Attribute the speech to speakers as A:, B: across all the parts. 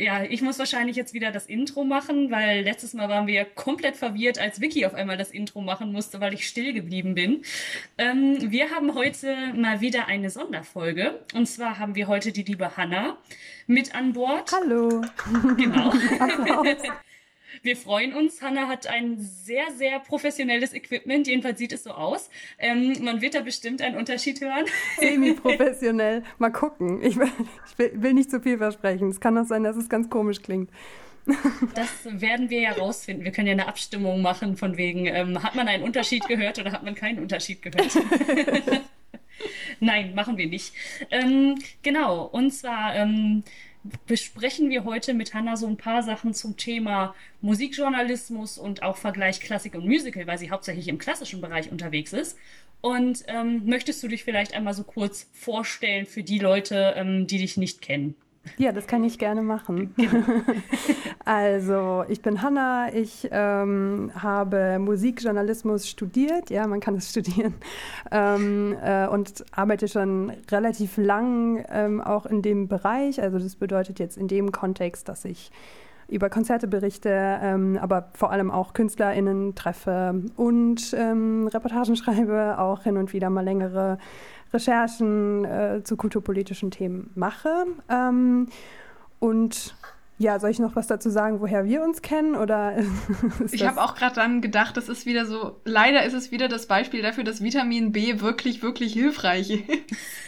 A: Ja, ich muss wahrscheinlich jetzt wieder das Intro machen, weil letztes Mal waren wir ja komplett verwirrt, als Vicky auf einmal das Intro machen musste, weil ich still geblieben bin. Ähm, wir haben heute mal wieder eine Sonderfolge. Und zwar haben wir heute die liebe Hanna mit an Bord.
B: Hallo.
A: Genau. Wir freuen uns. Hanna hat ein sehr, sehr professionelles Equipment. Jedenfalls sieht es so aus. Ähm, man wird da bestimmt einen Unterschied hören.
B: Semi-professionell. Mal gucken. Ich, will, ich will, nicht zu viel versprechen. Es kann auch sein, dass es ganz komisch klingt.
A: Das werden wir ja rausfinden. Wir können ja eine Abstimmung machen von wegen, ähm, hat man einen Unterschied gehört oder hat man keinen Unterschied gehört? Nein, machen wir nicht. Ähm, genau, und zwar ähm, besprechen wir heute mit Hanna so ein paar Sachen zum Thema Musikjournalismus und auch Vergleich Klassik und Musical, weil sie hauptsächlich im klassischen Bereich unterwegs ist. Und ähm, möchtest du dich vielleicht einmal so kurz vorstellen für die Leute, ähm, die dich nicht kennen?
B: Ja, das kann ich gerne machen. Also, ich bin Hanna, ich ähm, habe Musikjournalismus studiert, ja, man kann es studieren, ähm, äh, und arbeite schon relativ lang ähm, auch in dem Bereich. Also, das bedeutet jetzt in dem Kontext, dass ich über Konzerte berichte, ähm, aber vor allem auch KünstlerInnen treffe und ähm, Reportagen schreibe, auch hin und wieder mal längere Recherchen äh, zu kulturpolitischen Themen mache. Ähm, und ja, soll ich noch was dazu sagen, woher wir uns kennen? Oder
C: ich habe auch gerade dann gedacht, das ist wieder so, leider ist es wieder das Beispiel dafür, dass Vitamin B wirklich, wirklich hilfreich ist.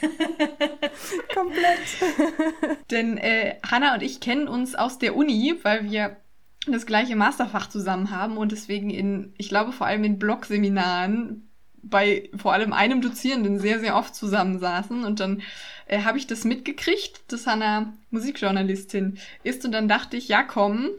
B: Komplett.
C: Denn äh, Hanna und ich kennen uns aus der Uni, weil wir das gleiche Masterfach zusammen haben und deswegen in, ich glaube vor allem in Blogseminaren bei vor allem einem Dozierenden sehr, sehr oft zusammensaßen und dann äh, habe ich das mitgekriegt, dass Hannah Musikjournalistin ist. Und dann dachte ich, ja komm,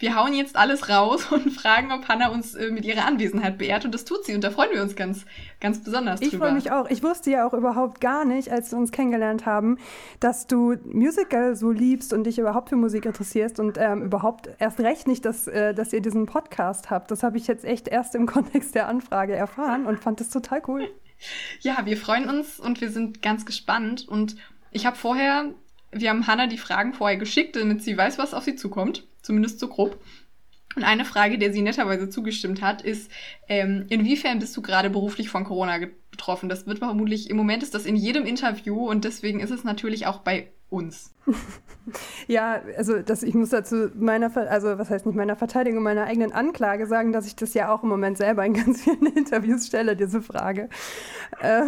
C: wir hauen jetzt alles raus und fragen, ob Hannah uns äh, mit ihrer Anwesenheit beehrt. Und das tut sie. Und da freuen wir uns ganz, ganz besonders
B: drüber. Ich freue mich auch. Ich wusste ja auch überhaupt gar nicht, als wir uns kennengelernt haben, dass du Musical so liebst und dich überhaupt für Musik interessierst und ähm, überhaupt erst recht nicht, dass, äh, dass ihr diesen Podcast habt. Das habe ich jetzt echt erst im Kontext der Anfrage erfahren und fand das total cool.
C: Ja, wir freuen uns und wir sind ganz gespannt. Und ich habe vorher, wir haben Hannah die Fragen vorher geschickt, damit sie weiß, was auf sie zukommt zumindest so grob. Und eine Frage, der sie netterweise zugestimmt hat, ist, ähm, inwiefern bist du gerade beruflich von Corona betroffen? Das wird vermutlich, im Moment ist das in jedem Interview und deswegen ist es natürlich auch bei uns.
B: ja, also das, ich muss dazu meiner, also was heißt nicht meiner Verteidigung, meiner eigenen Anklage sagen, dass ich das ja auch im Moment selber in ganz vielen Interviews stelle, diese Frage. Äh,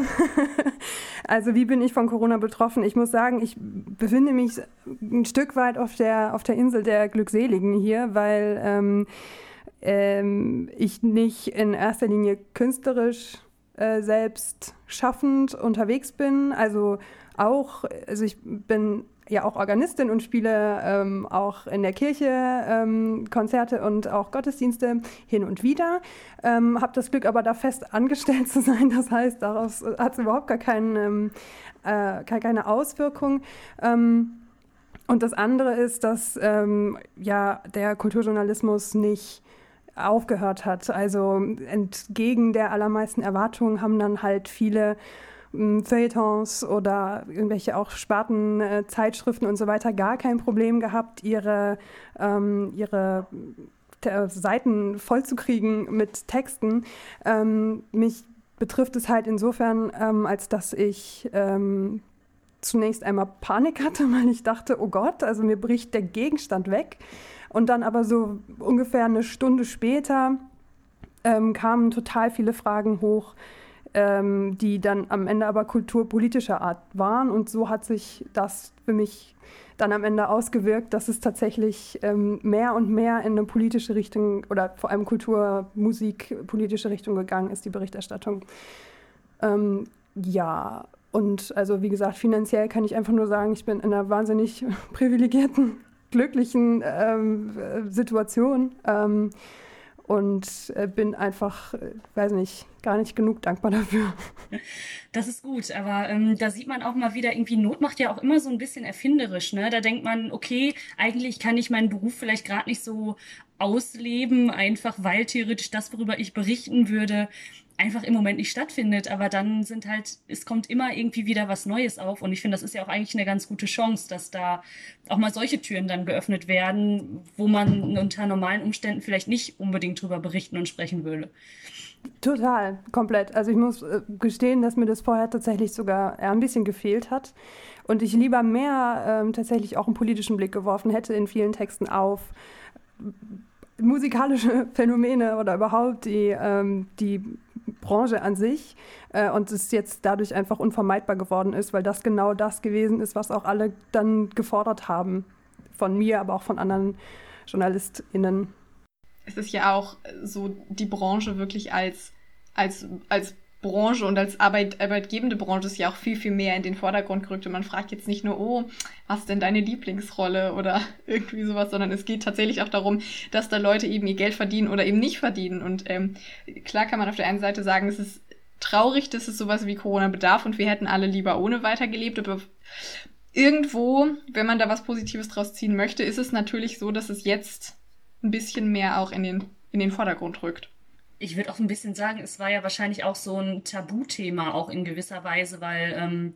B: also wie bin ich von Corona betroffen? Ich muss sagen, ich befinde mich ein Stück weit auf der, auf der Insel der Glückseligen hier, weil ähm, ähm, ich nicht in erster Linie künstlerisch äh, selbst schaffend unterwegs bin. Also auch, also ich bin ja auch Organistin und spiele ähm, auch in der Kirche ähm, Konzerte und auch Gottesdienste hin und wieder. Ähm, habe das Glück aber da fest angestellt zu sein. Das heißt, daraus hat es überhaupt gar keinen, ähm, äh, keine Auswirkung. Ähm, und das andere ist, dass ähm, ja der Kulturjournalismus nicht aufgehört hat. Also entgegen der allermeisten Erwartungen haben dann halt viele Feuilletons oder irgendwelche auch Spartenzeitschriften und so weiter gar kein Problem gehabt, ihre, ähm, ihre äh, Seiten vollzukriegen mit Texten. Ähm, mich betrifft es halt insofern, ähm, als dass ich ähm, zunächst einmal Panik hatte, weil ich dachte, oh Gott, also mir bricht der Gegenstand weg. Und dann aber so ungefähr eine Stunde später ähm, kamen total viele Fragen hoch, ähm, die dann am Ende aber kulturpolitischer Art waren. Und so hat sich das für mich dann am Ende ausgewirkt, dass es tatsächlich ähm, mehr und mehr in eine politische Richtung oder vor allem Kultur, Musik, politische Richtung gegangen ist, die Berichterstattung. Ähm, ja, und also wie gesagt, finanziell kann ich einfach nur sagen, ich bin in einer wahnsinnig privilegierten, glücklichen ähm, Situation. Und äh, bin einfach, äh, weiß nicht, gar nicht genug dankbar dafür.
A: Das ist gut, aber ähm, da sieht man auch mal wieder, irgendwie Not macht ja auch immer so ein bisschen erfinderisch. Ne? Da denkt man, okay, eigentlich kann ich meinen Beruf vielleicht gerade nicht so ausleben, einfach weil theoretisch das, worüber ich berichten würde, einfach im Moment nicht stattfindet. Aber dann sind halt, es kommt immer irgendwie wieder was Neues auf. Und ich finde, das ist ja auch eigentlich eine ganz gute Chance, dass da auch mal solche Türen dann geöffnet werden, wo man unter normalen Umständen vielleicht nicht unbedingt drüber berichten und sprechen würde.
B: Total, komplett. Also ich muss äh, gestehen, dass mir das vorher tatsächlich sogar ein bisschen gefehlt hat und ich lieber mehr ähm, tatsächlich auch einen politischen Blick geworfen hätte in vielen Texten auf musikalische Phänomene oder überhaupt die, ähm, die Branche an sich äh, und es jetzt dadurch einfach unvermeidbar geworden ist, weil das genau das gewesen ist, was auch alle dann gefordert haben. Von mir, aber auch von anderen JournalistInnen.
C: Es ist ja auch so die Branche wirklich als, als, als Branche und als Arbeit, arbeitgebende Branche ist ja auch viel, viel mehr in den Vordergrund gerückt. Und man fragt jetzt nicht nur, oh, was denn deine Lieblingsrolle oder irgendwie sowas, sondern es geht tatsächlich auch darum, dass da Leute eben ihr Geld verdienen oder eben nicht verdienen. Und ähm, klar kann man auf der einen Seite sagen, es ist traurig, dass es sowas wie Corona bedarf und wir hätten alle lieber ohne weitergelebt, aber irgendwo, wenn man da was Positives draus ziehen möchte, ist es natürlich so, dass es jetzt ein bisschen mehr auch in den, in den Vordergrund rückt
A: ich würde auch ein bisschen sagen, es war ja wahrscheinlich auch so ein Tabuthema, auch in gewisser Weise, weil ähm,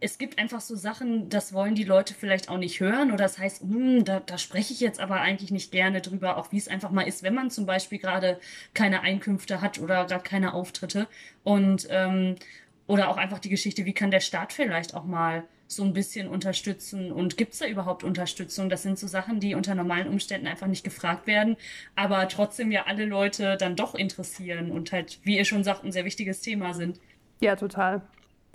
A: es gibt einfach so Sachen, das wollen die Leute vielleicht auch nicht hören oder das heißt, hm, da, da spreche ich jetzt aber eigentlich nicht gerne drüber, auch wie es einfach mal ist, wenn man zum Beispiel gerade keine Einkünfte hat oder gerade keine Auftritte. Und ähm, oder auch einfach die Geschichte, wie kann der Staat vielleicht auch mal so ein bisschen unterstützen und gibt es da überhaupt Unterstützung? Das sind so Sachen, die unter normalen Umständen einfach nicht gefragt werden, aber trotzdem ja alle Leute dann doch interessieren und halt, wie ihr schon sagt, ein sehr wichtiges Thema sind.
B: Ja, total.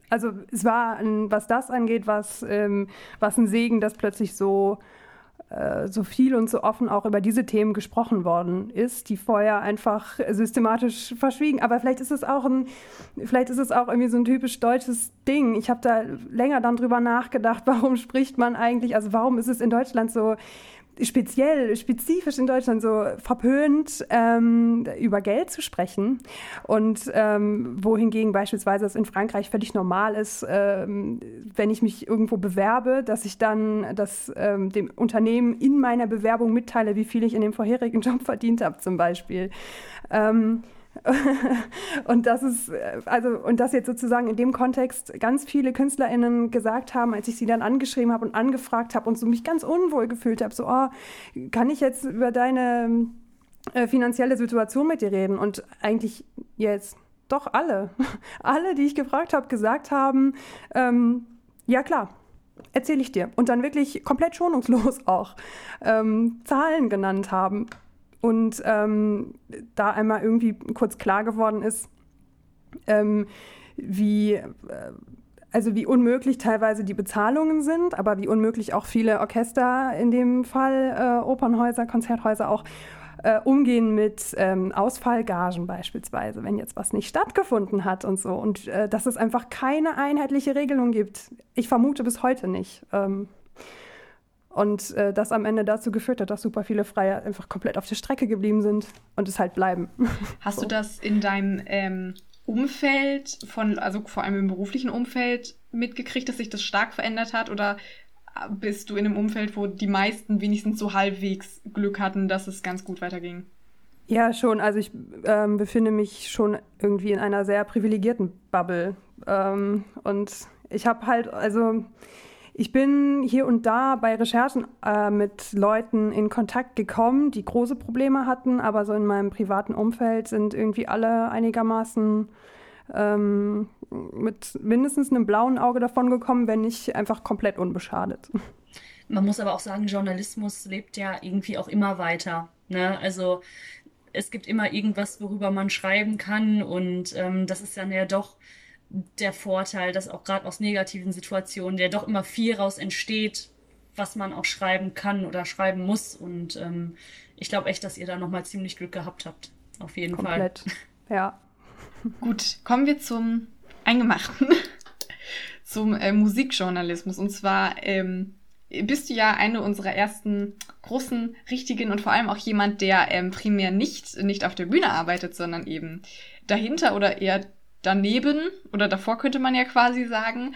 B: Also es war, was das angeht, was, ähm, was ein Segen, dass plötzlich so so viel und so offen auch über diese Themen gesprochen worden ist, die vorher einfach systematisch verschwiegen. Aber vielleicht ist es auch ein, vielleicht ist es auch irgendwie so ein typisch deutsches Ding. Ich habe da länger dann drüber nachgedacht, warum spricht man eigentlich, also warum ist es in Deutschland so speziell, spezifisch in Deutschland so verpönt, ähm, über Geld zu sprechen. Und ähm, wohingegen beispielsweise es in Frankreich völlig normal ist, ähm, wenn ich mich irgendwo bewerbe, dass ich dann das, ähm, dem Unternehmen in meiner Bewerbung mitteile, wie viel ich in dem vorherigen Job verdient habe, zum Beispiel. Und das ist, äh, also, und das jetzt sozusagen in dem Kontext ganz viele KünstlerInnen gesagt haben, als ich sie dann angeschrieben habe und angefragt habe und so mich ganz unwohl gefühlt habe, so, oh, kann ich jetzt über deine äh, finanzielle Situation mit dir reden? Und eigentlich jetzt doch alle, alle, die ich gefragt habe, gesagt haben, ähm, ja klar, erzähle ich dir. Und dann wirklich komplett schonungslos auch ähm, Zahlen genannt haben. Und ähm, da einmal irgendwie kurz klar geworden ist, ähm, wie, äh, also wie unmöglich teilweise die Bezahlungen sind, aber wie unmöglich auch viele Orchester in dem Fall, äh, Opernhäuser, Konzerthäuser auch äh, umgehen mit ähm, Ausfallgagen beispielsweise, wenn jetzt was nicht stattgefunden hat und so. Und äh, dass es einfach keine einheitliche Regelung gibt. Ich vermute bis heute nicht. Ähm, und äh, das am Ende dazu geführt hat, dass super viele Freie einfach komplett auf der Strecke geblieben sind und es halt bleiben.
C: Hast so. du das in deinem ähm, Umfeld, von, also vor allem im beruflichen Umfeld, mitgekriegt, dass sich das stark verändert hat? Oder bist du in einem Umfeld, wo die meisten wenigstens so halbwegs Glück hatten, dass es ganz gut weiterging?
B: Ja, schon. Also ich ähm, befinde mich schon irgendwie in einer sehr privilegierten Bubble. Ähm, und ich habe halt, also ich bin hier und da bei Recherchen äh, mit Leuten in Kontakt gekommen, die große Probleme hatten, aber so in meinem privaten Umfeld sind irgendwie alle einigermaßen ähm, mit mindestens einem blauen Auge davon gekommen, wenn nicht einfach komplett unbeschadet.
A: Man muss aber auch sagen, Journalismus lebt ja irgendwie auch immer weiter. Ne? Also es gibt immer irgendwas, worüber man schreiben kann und ähm, das ist dann ja doch der Vorteil, dass auch gerade aus negativen Situationen, der doch immer viel raus entsteht, was man auch schreiben kann oder schreiben muss. Und ähm, ich glaube echt, dass ihr da nochmal ziemlich Glück gehabt habt. Auf jeden
B: Komplett. Fall. Ja.
C: Gut, kommen wir zum Eingemachten, zum äh, Musikjournalismus. Und zwar ähm, bist du ja eine unserer ersten großen, richtigen und vor allem auch jemand, der ähm, primär nicht, nicht auf der Bühne arbeitet, sondern eben dahinter oder eher daneben oder davor könnte man ja quasi sagen.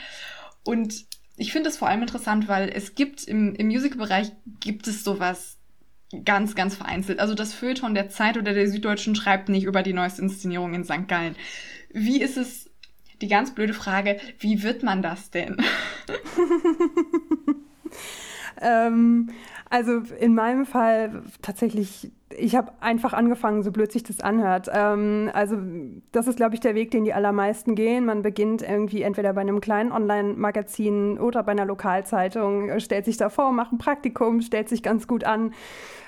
C: Und ich finde es vor allem interessant, weil es gibt im, im Musical-Bereich gibt es sowas ganz, ganz vereinzelt. Also das Feuilleton der Zeit oder der Süddeutschen schreibt nicht über die neueste Inszenierung in St. Gallen. Wie ist es, die ganz blöde Frage, wie wird man das denn?
B: ähm, also in meinem Fall tatsächlich, ich habe einfach angefangen, so blöd sich das anhört. Ähm, also das ist, glaube ich, der Weg, den die allermeisten gehen. Man beginnt irgendwie entweder bei einem kleinen Online-Magazin oder bei einer Lokalzeitung, stellt sich davor, macht ein Praktikum, stellt sich ganz gut an,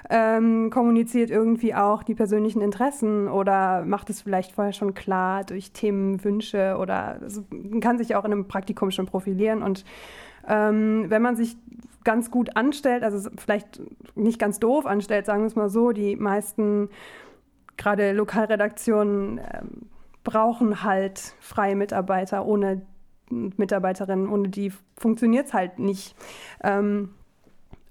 B: ähm, kommuniziert irgendwie auch die persönlichen Interessen oder macht es vielleicht vorher schon klar durch Themenwünsche oder also, kann sich auch in einem Praktikum schon profilieren und ähm, wenn man sich ganz gut anstellt, also vielleicht nicht ganz doof anstellt, sagen wir es mal so, die meisten, gerade Lokalredaktionen, äh, brauchen halt freie Mitarbeiter. Ohne Mitarbeiterinnen, ohne die funktioniert es halt nicht. Ähm,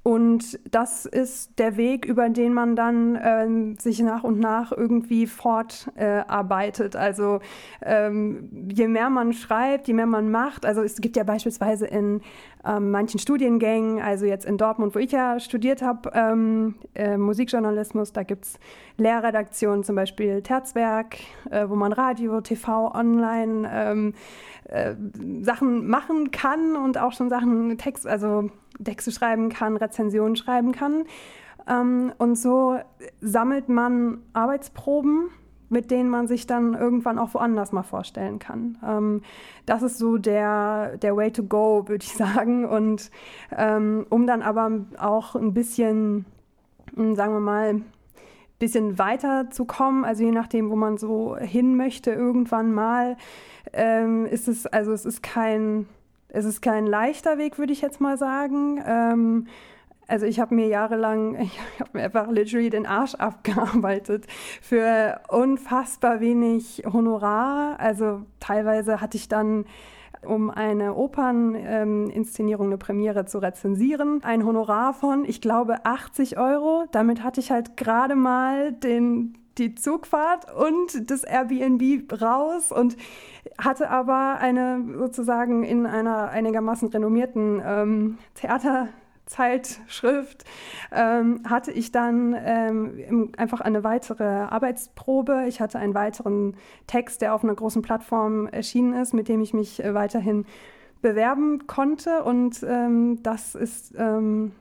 B: und das ist der Weg, über den man dann äh, sich nach und nach irgendwie fortarbeitet. Äh, also ähm, je mehr man schreibt, je mehr man macht. Also es gibt ja beispielsweise in ähm, manchen Studiengängen, also jetzt in Dortmund, wo ich ja studiert habe, ähm, äh, Musikjournalismus, da gibt es Lehrredaktionen, zum Beispiel Terzwerk, äh, wo man Radio, TV, Online ähm, äh, Sachen machen kann und auch schon Sachen Text, also Texte schreiben kann, Rezensionen schreiben kann. Ähm, und so sammelt man Arbeitsproben, mit denen man sich dann irgendwann auch woanders mal vorstellen kann. Ähm, das ist so der, der Way to go, würde ich sagen. Und ähm, um dann aber auch ein bisschen, hm, sagen wir mal, bisschen weiter zu kommen, also je nachdem, wo man so hin möchte, irgendwann mal, ähm, ist es, also es ist kein es ist kein leichter Weg, würde ich jetzt mal sagen. Ähm, also ich habe mir jahrelang, ich habe mir einfach literally den Arsch abgearbeitet für unfassbar wenig Honorar. Also teilweise hatte ich dann um eine Operninszenierung, eine Premiere zu rezensieren. Ein Honorar von, ich glaube, 80 Euro. Damit hatte ich halt gerade mal den, die Zugfahrt und das Airbnb raus und hatte aber eine sozusagen in einer einigermaßen renommierten ähm, Theaterzeitschrift ähm, hatte ich dann ähm, einfach eine weitere Arbeitsprobe. Ich hatte einen weiteren Text, der auf einer großen Plattform erschienen ist, mit dem ich mich äh, weiterhin bewerben konnte. Und ähm, das ist ähm,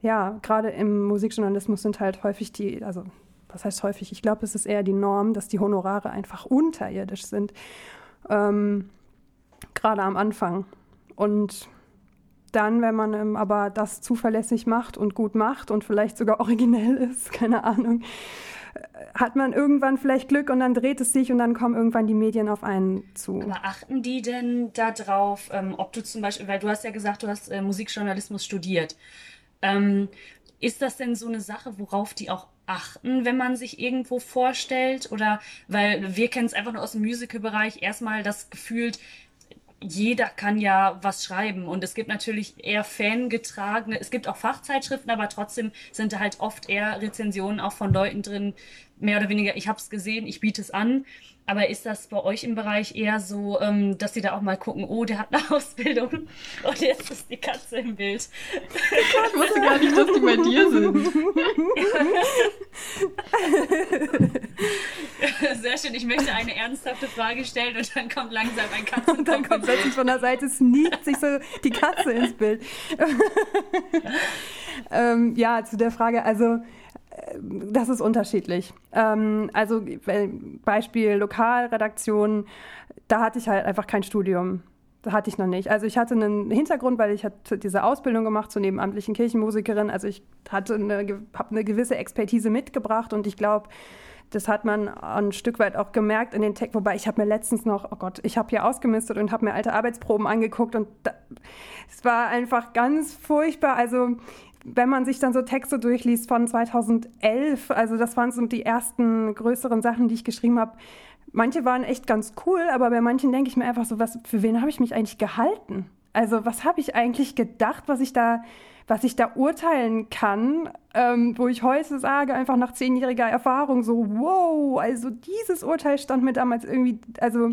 B: ja gerade im Musikjournalismus sind halt häufig die, also was heißt häufig? Ich glaube, es ist eher die Norm, dass die Honorare einfach unterirdisch sind. Ähm, Gerade am Anfang. Und dann, wenn man ähm, aber das zuverlässig macht und gut macht und vielleicht sogar originell ist, keine Ahnung, äh, hat man irgendwann vielleicht Glück und dann dreht es sich und dann kommen irgendwann die Medien auf einen zu.
A: Aber achten die denn darauf, ähm, ob du zum Beispiel, weil du hast ja gesagt, du hast äh, Musikjournalismus studiert. Ähm, ist das denn so eine Sache, worauf die auch achten, wenn man sich irgendwo vorstellt? Oder weil wir kennen es einfach nur aus dem Musical-Bereich, erstmal das Gefühl, jeder kann ja was schreiben. Und es gibt natürlich eher fangetragene, es gibt auch Fachzeitschriften, aber trotzdem sind da halt oft eher Rezensionen auch von Leuten drin, mehr oder weniger, ich habe es gesehen, ich biete es an. Aber ist das bei euch im Bereich eher so, ähm, dass sie da auch mal gucken, oh, der hat eine Ausbildung und jetzt ist die Katze im Bild?
C: Ich wusste gar nicht, dass die bei dir sind.
A: Sehr schön, ich möchte eine ernsthafte Frage stellen und dann kommt langsam ein Katzenkopf.
B: Und dann kommt plötzlich von der Seite, sneakt sich so die Katze ins Bild. ähm, ja, zu der Frage, also das ist unterschiedlich. Ähm, also Beispiel Lokalredaktion, da hatte ich halt einfach kein Studium. Das hatte ich noch nicht. Also ich hatte einen Hintergrund, weil ich hatte diese Ausbildung gemacht zur nebenamtlichen Kirchenmusikerin. Also ich hatte eine, habe eine gewisse Expertise mitgebracht und ich glaube, das hat man ein Stück weit auch gemerkt in den Text. Wobei ich habe mir letztens noch, oh Gott, ich habe hier ausgemistet und habe mir alte Arbeitsproben angeguckt und da, es war einfach ganz furchtbar. Also wenn man sich dann so Texte durchliest von 2011, also das waren so die ersten größeren Sachen, die ich geschrieben habe. Manche waren echt ganz cool, aber bei manchen denke ich mir einfach so, was, für wen habe ich mich eigentlich gehalten? Also was habe ich eigentlich gedacht, was ich da, was ich da urteilen kann, ähm, wo ich heute sage, einfach nach zehnjähriger Erfahrung so, wow, also dieses Urteil stand mir damals irgendwie, also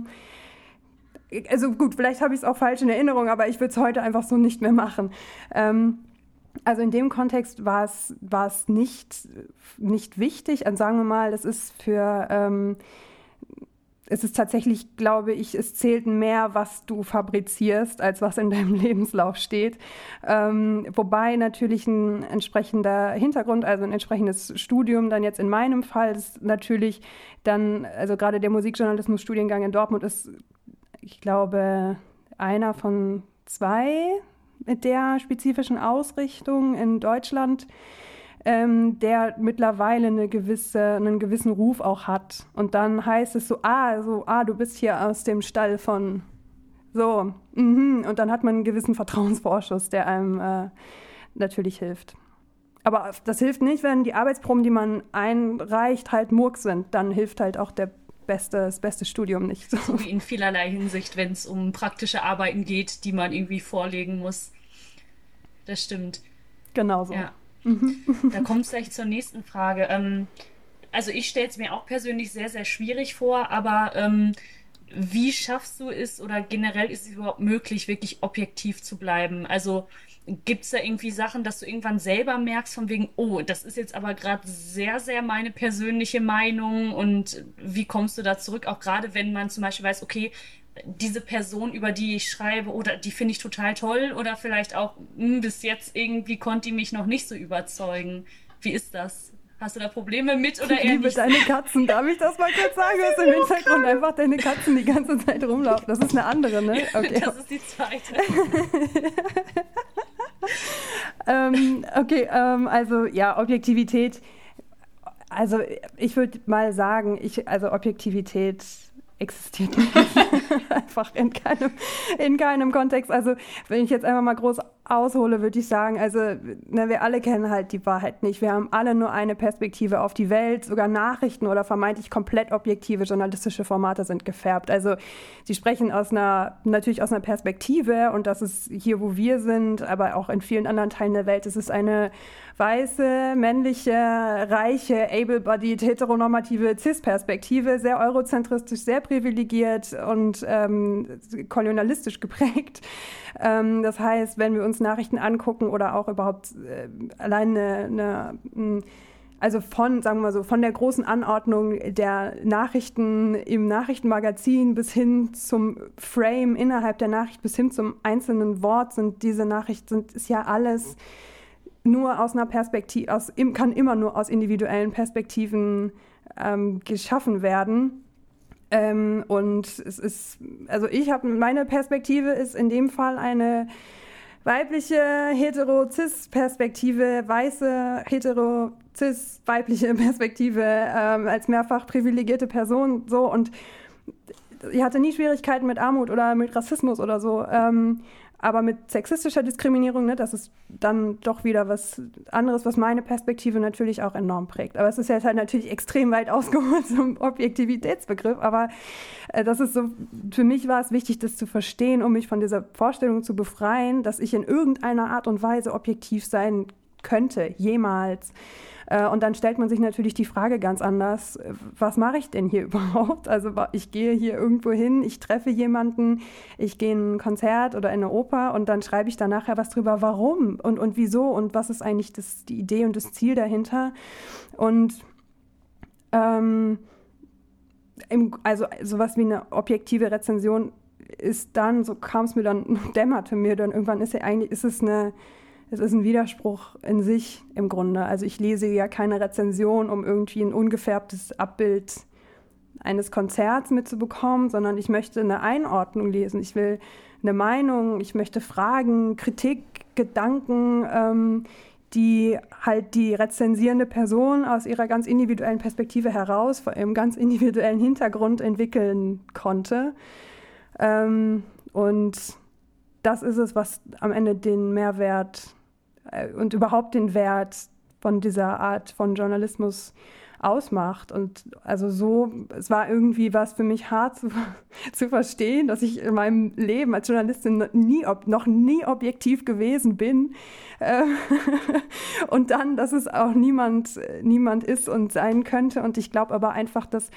B: also gut, vielleicht habe ich es auch falsch in Erinnerung, aber ich würde es heute einfach so nicht mehr machen. Ähm, also in dem Kontext war es, nicht, nicht wichtig. Also sagen wir mal, es ist für, ähm, es ist tatsächlich, glaube ich, es zählt mehr, was du fabrizierst, als was in deinem Lebenslauf steht. Ähm, wobei natürlich ein entsprechender Hintergrund, also ein entsprechendes Studium, dann jetzt in meinem Fall ist natürlich dann, also gerade der Musikjournalismus-Studiengang in Dortmund ist, ich glaube, einer von zwei mit der spezifischen Ausrichtung in Deutschland, ähm, der mittlerweile eine gewisse, einen gewissen Ruf auch hat. Und dann heißt es so, ah, so, ah, du bist hier aus dem Stall von so, mhm. und dann hat man einen gewissen Vertrauensvorschuss, der einem äh, natürlich hilft. Aber das hilft nicht, wenn die Arbeitsproben, die man einreicht, halt Murks sind. Dann hilft halt auch der beste, das beste Studium nicht.
A: So. so wie in vielerlei Hinsicht, wenn es um praktische Arbeiten geht, die man irgendwie vorlegen muss. Das stimmt.
B: Genau so.
A: Ja. Da kommt es gleich zur nächsten Frage. Ähm, also ich stelle es mir auch persönlich sehr, sehr schwierig vor, aber ähm, wie schaffst du es oder generell ist es überhaupt möglich, wirklich objektiv zu bleiben? Also Gibt es da irgendwie Sachen, dass du irgendwann selber merkst, von wegen, oh, das ist jetzt aber gerade sehr, sehr meine persönliche Meinung und wie kommst du da zurück? Auch gerade wenn man zum Beispiel weiß, okay, diese Person, über die ich schreibe, oder die finde ich total toll oder vielleicht auch, mh, hm, bis jetzt irgendwie konnte die mich noch nicht so überzeugen. Wie ist das? Hast du da Probleme mit oder
B: eher ich liebe
A: nicht?
B: deine Katzen. Darf ich das mal kurz sagen? Du hast im Hintergrund einfach deine Katzen die ganze Zeit rumlaufen. Das ist eine andere, ne?
A: Okay. Das ist die zweite.
B: ähm, okay, ähm, also ja, Objektivität. Also ich würde mal sagen, ich, also Objektivität existiert einfach in keinem, in keinem Kontext. Also wenn ich jetzt einfach mal groß aushole, würde ich sagen, also ne, wir alle kennen halt die Wahrheit nicht. Wir haben alle nur eine Perspektive auf die Welt. Sogar Nachrichten oder vermeintlich komplett objektive journalistische Formate sind gefärbt. Also sie sprechen aus einer, natürlich aus einer Perspektive und das ist hier, wo wir sind, aber auch in vielen anderen Teilen der Welt. Es ist eine weiße, männliche, reiche, able-bodied, heteronormative Cis-Perspektive, sehr eurozentristisch, sehr privilegiert und ähm, kolonialistisch geprägt. Ähm, das heißt, wenn wir uns Nachrichten angucken oder auch überhaupt äh, allein eine, eine hm, also von, sagen wir mal so, von der großen Anordnung der Nachrichten im Nachrichtenmagazin bis hin zum Frame innerhalb der Nachricht bis hin zum einzelnen Wort sind diese Nachrichten, sind, ist ja alles nur aus einer Perspektive, aus, kann immer nur aus individuellen Perspektiven ähm, geschaffen werden. Ähm, und es ist, also ich habe, meine Perspektive ist in dem Fall eine weibliche hetero-cis-Perspektive, weiße hetero-cis-weibliche Perspektive ähm, als mehrfach privilegierte Person so und ich hatte nie Schwierigkeiten mit Armut oder mit Rassismus oder so. Ähm, aber mit sexistischer Diskriminierung, ne, das ist dann doch wieder was anderes, was meine Perspektive natürlich auch enorm prägt. Aber es ist jetzt halt natürlich extrem weit ausgeholt zum Objektivitätsbegriff. Aber äh, das ist so, für mich war es wichtig, das zu verstehen, um mich von dieser Vorstellung zu befreien, dass ich in irgendeiner Art und Weise objektiv sein könnte, jemals. Äh, und dann stellt man sich natürlich die Frage ganz anders, was mache ich denn hier überhaupt? Also ich gehe hier irgendwo hin, ich treffe jemanden, ich gehe in ein Konzert oder in eine Oper und dann schreibe ich da nachher was drüber, warum und, und wieso und was ist eigentlich das, die Idee und das Ziel dahinter. Und ähm, im, also sowas wie eine objektive Rezension ist dann, so kam es mir dann, dämmerte mir dann irgendwann, ist ja eigentlich, ist es eine es ist ein Widerspruch in sich im Grunde. Also ich lese ja keine Rezension, um irgendwie ein ungefärbtes Abbild eines Konzerts mitzubekommen, sondern ich möchte eine Einordnung lesen. Ich will eine Meinung, ich möchte Fragen, Kritik, Gedanken, ähm, die halt die rezensierende Person aus ihrer ganz individuellen Perspektive heraus, vor ihrem ganz individuellen Hintergrund entwickeln konnte. Ähm, und das ist es, was am Ende den Mehrwert und überhaupt den Wert von dieser Art von Journalismus ausmacht. Und also so, es war irgendwie was für mich hart zu, zu verstehen, dass ich in meinem Leben als Journalistin nie, noch nie objektiv gewesen bin. Äh, und dann, dass es auch niemand, niemand ist und sein könnte. Und ich glaube aber einfach, dass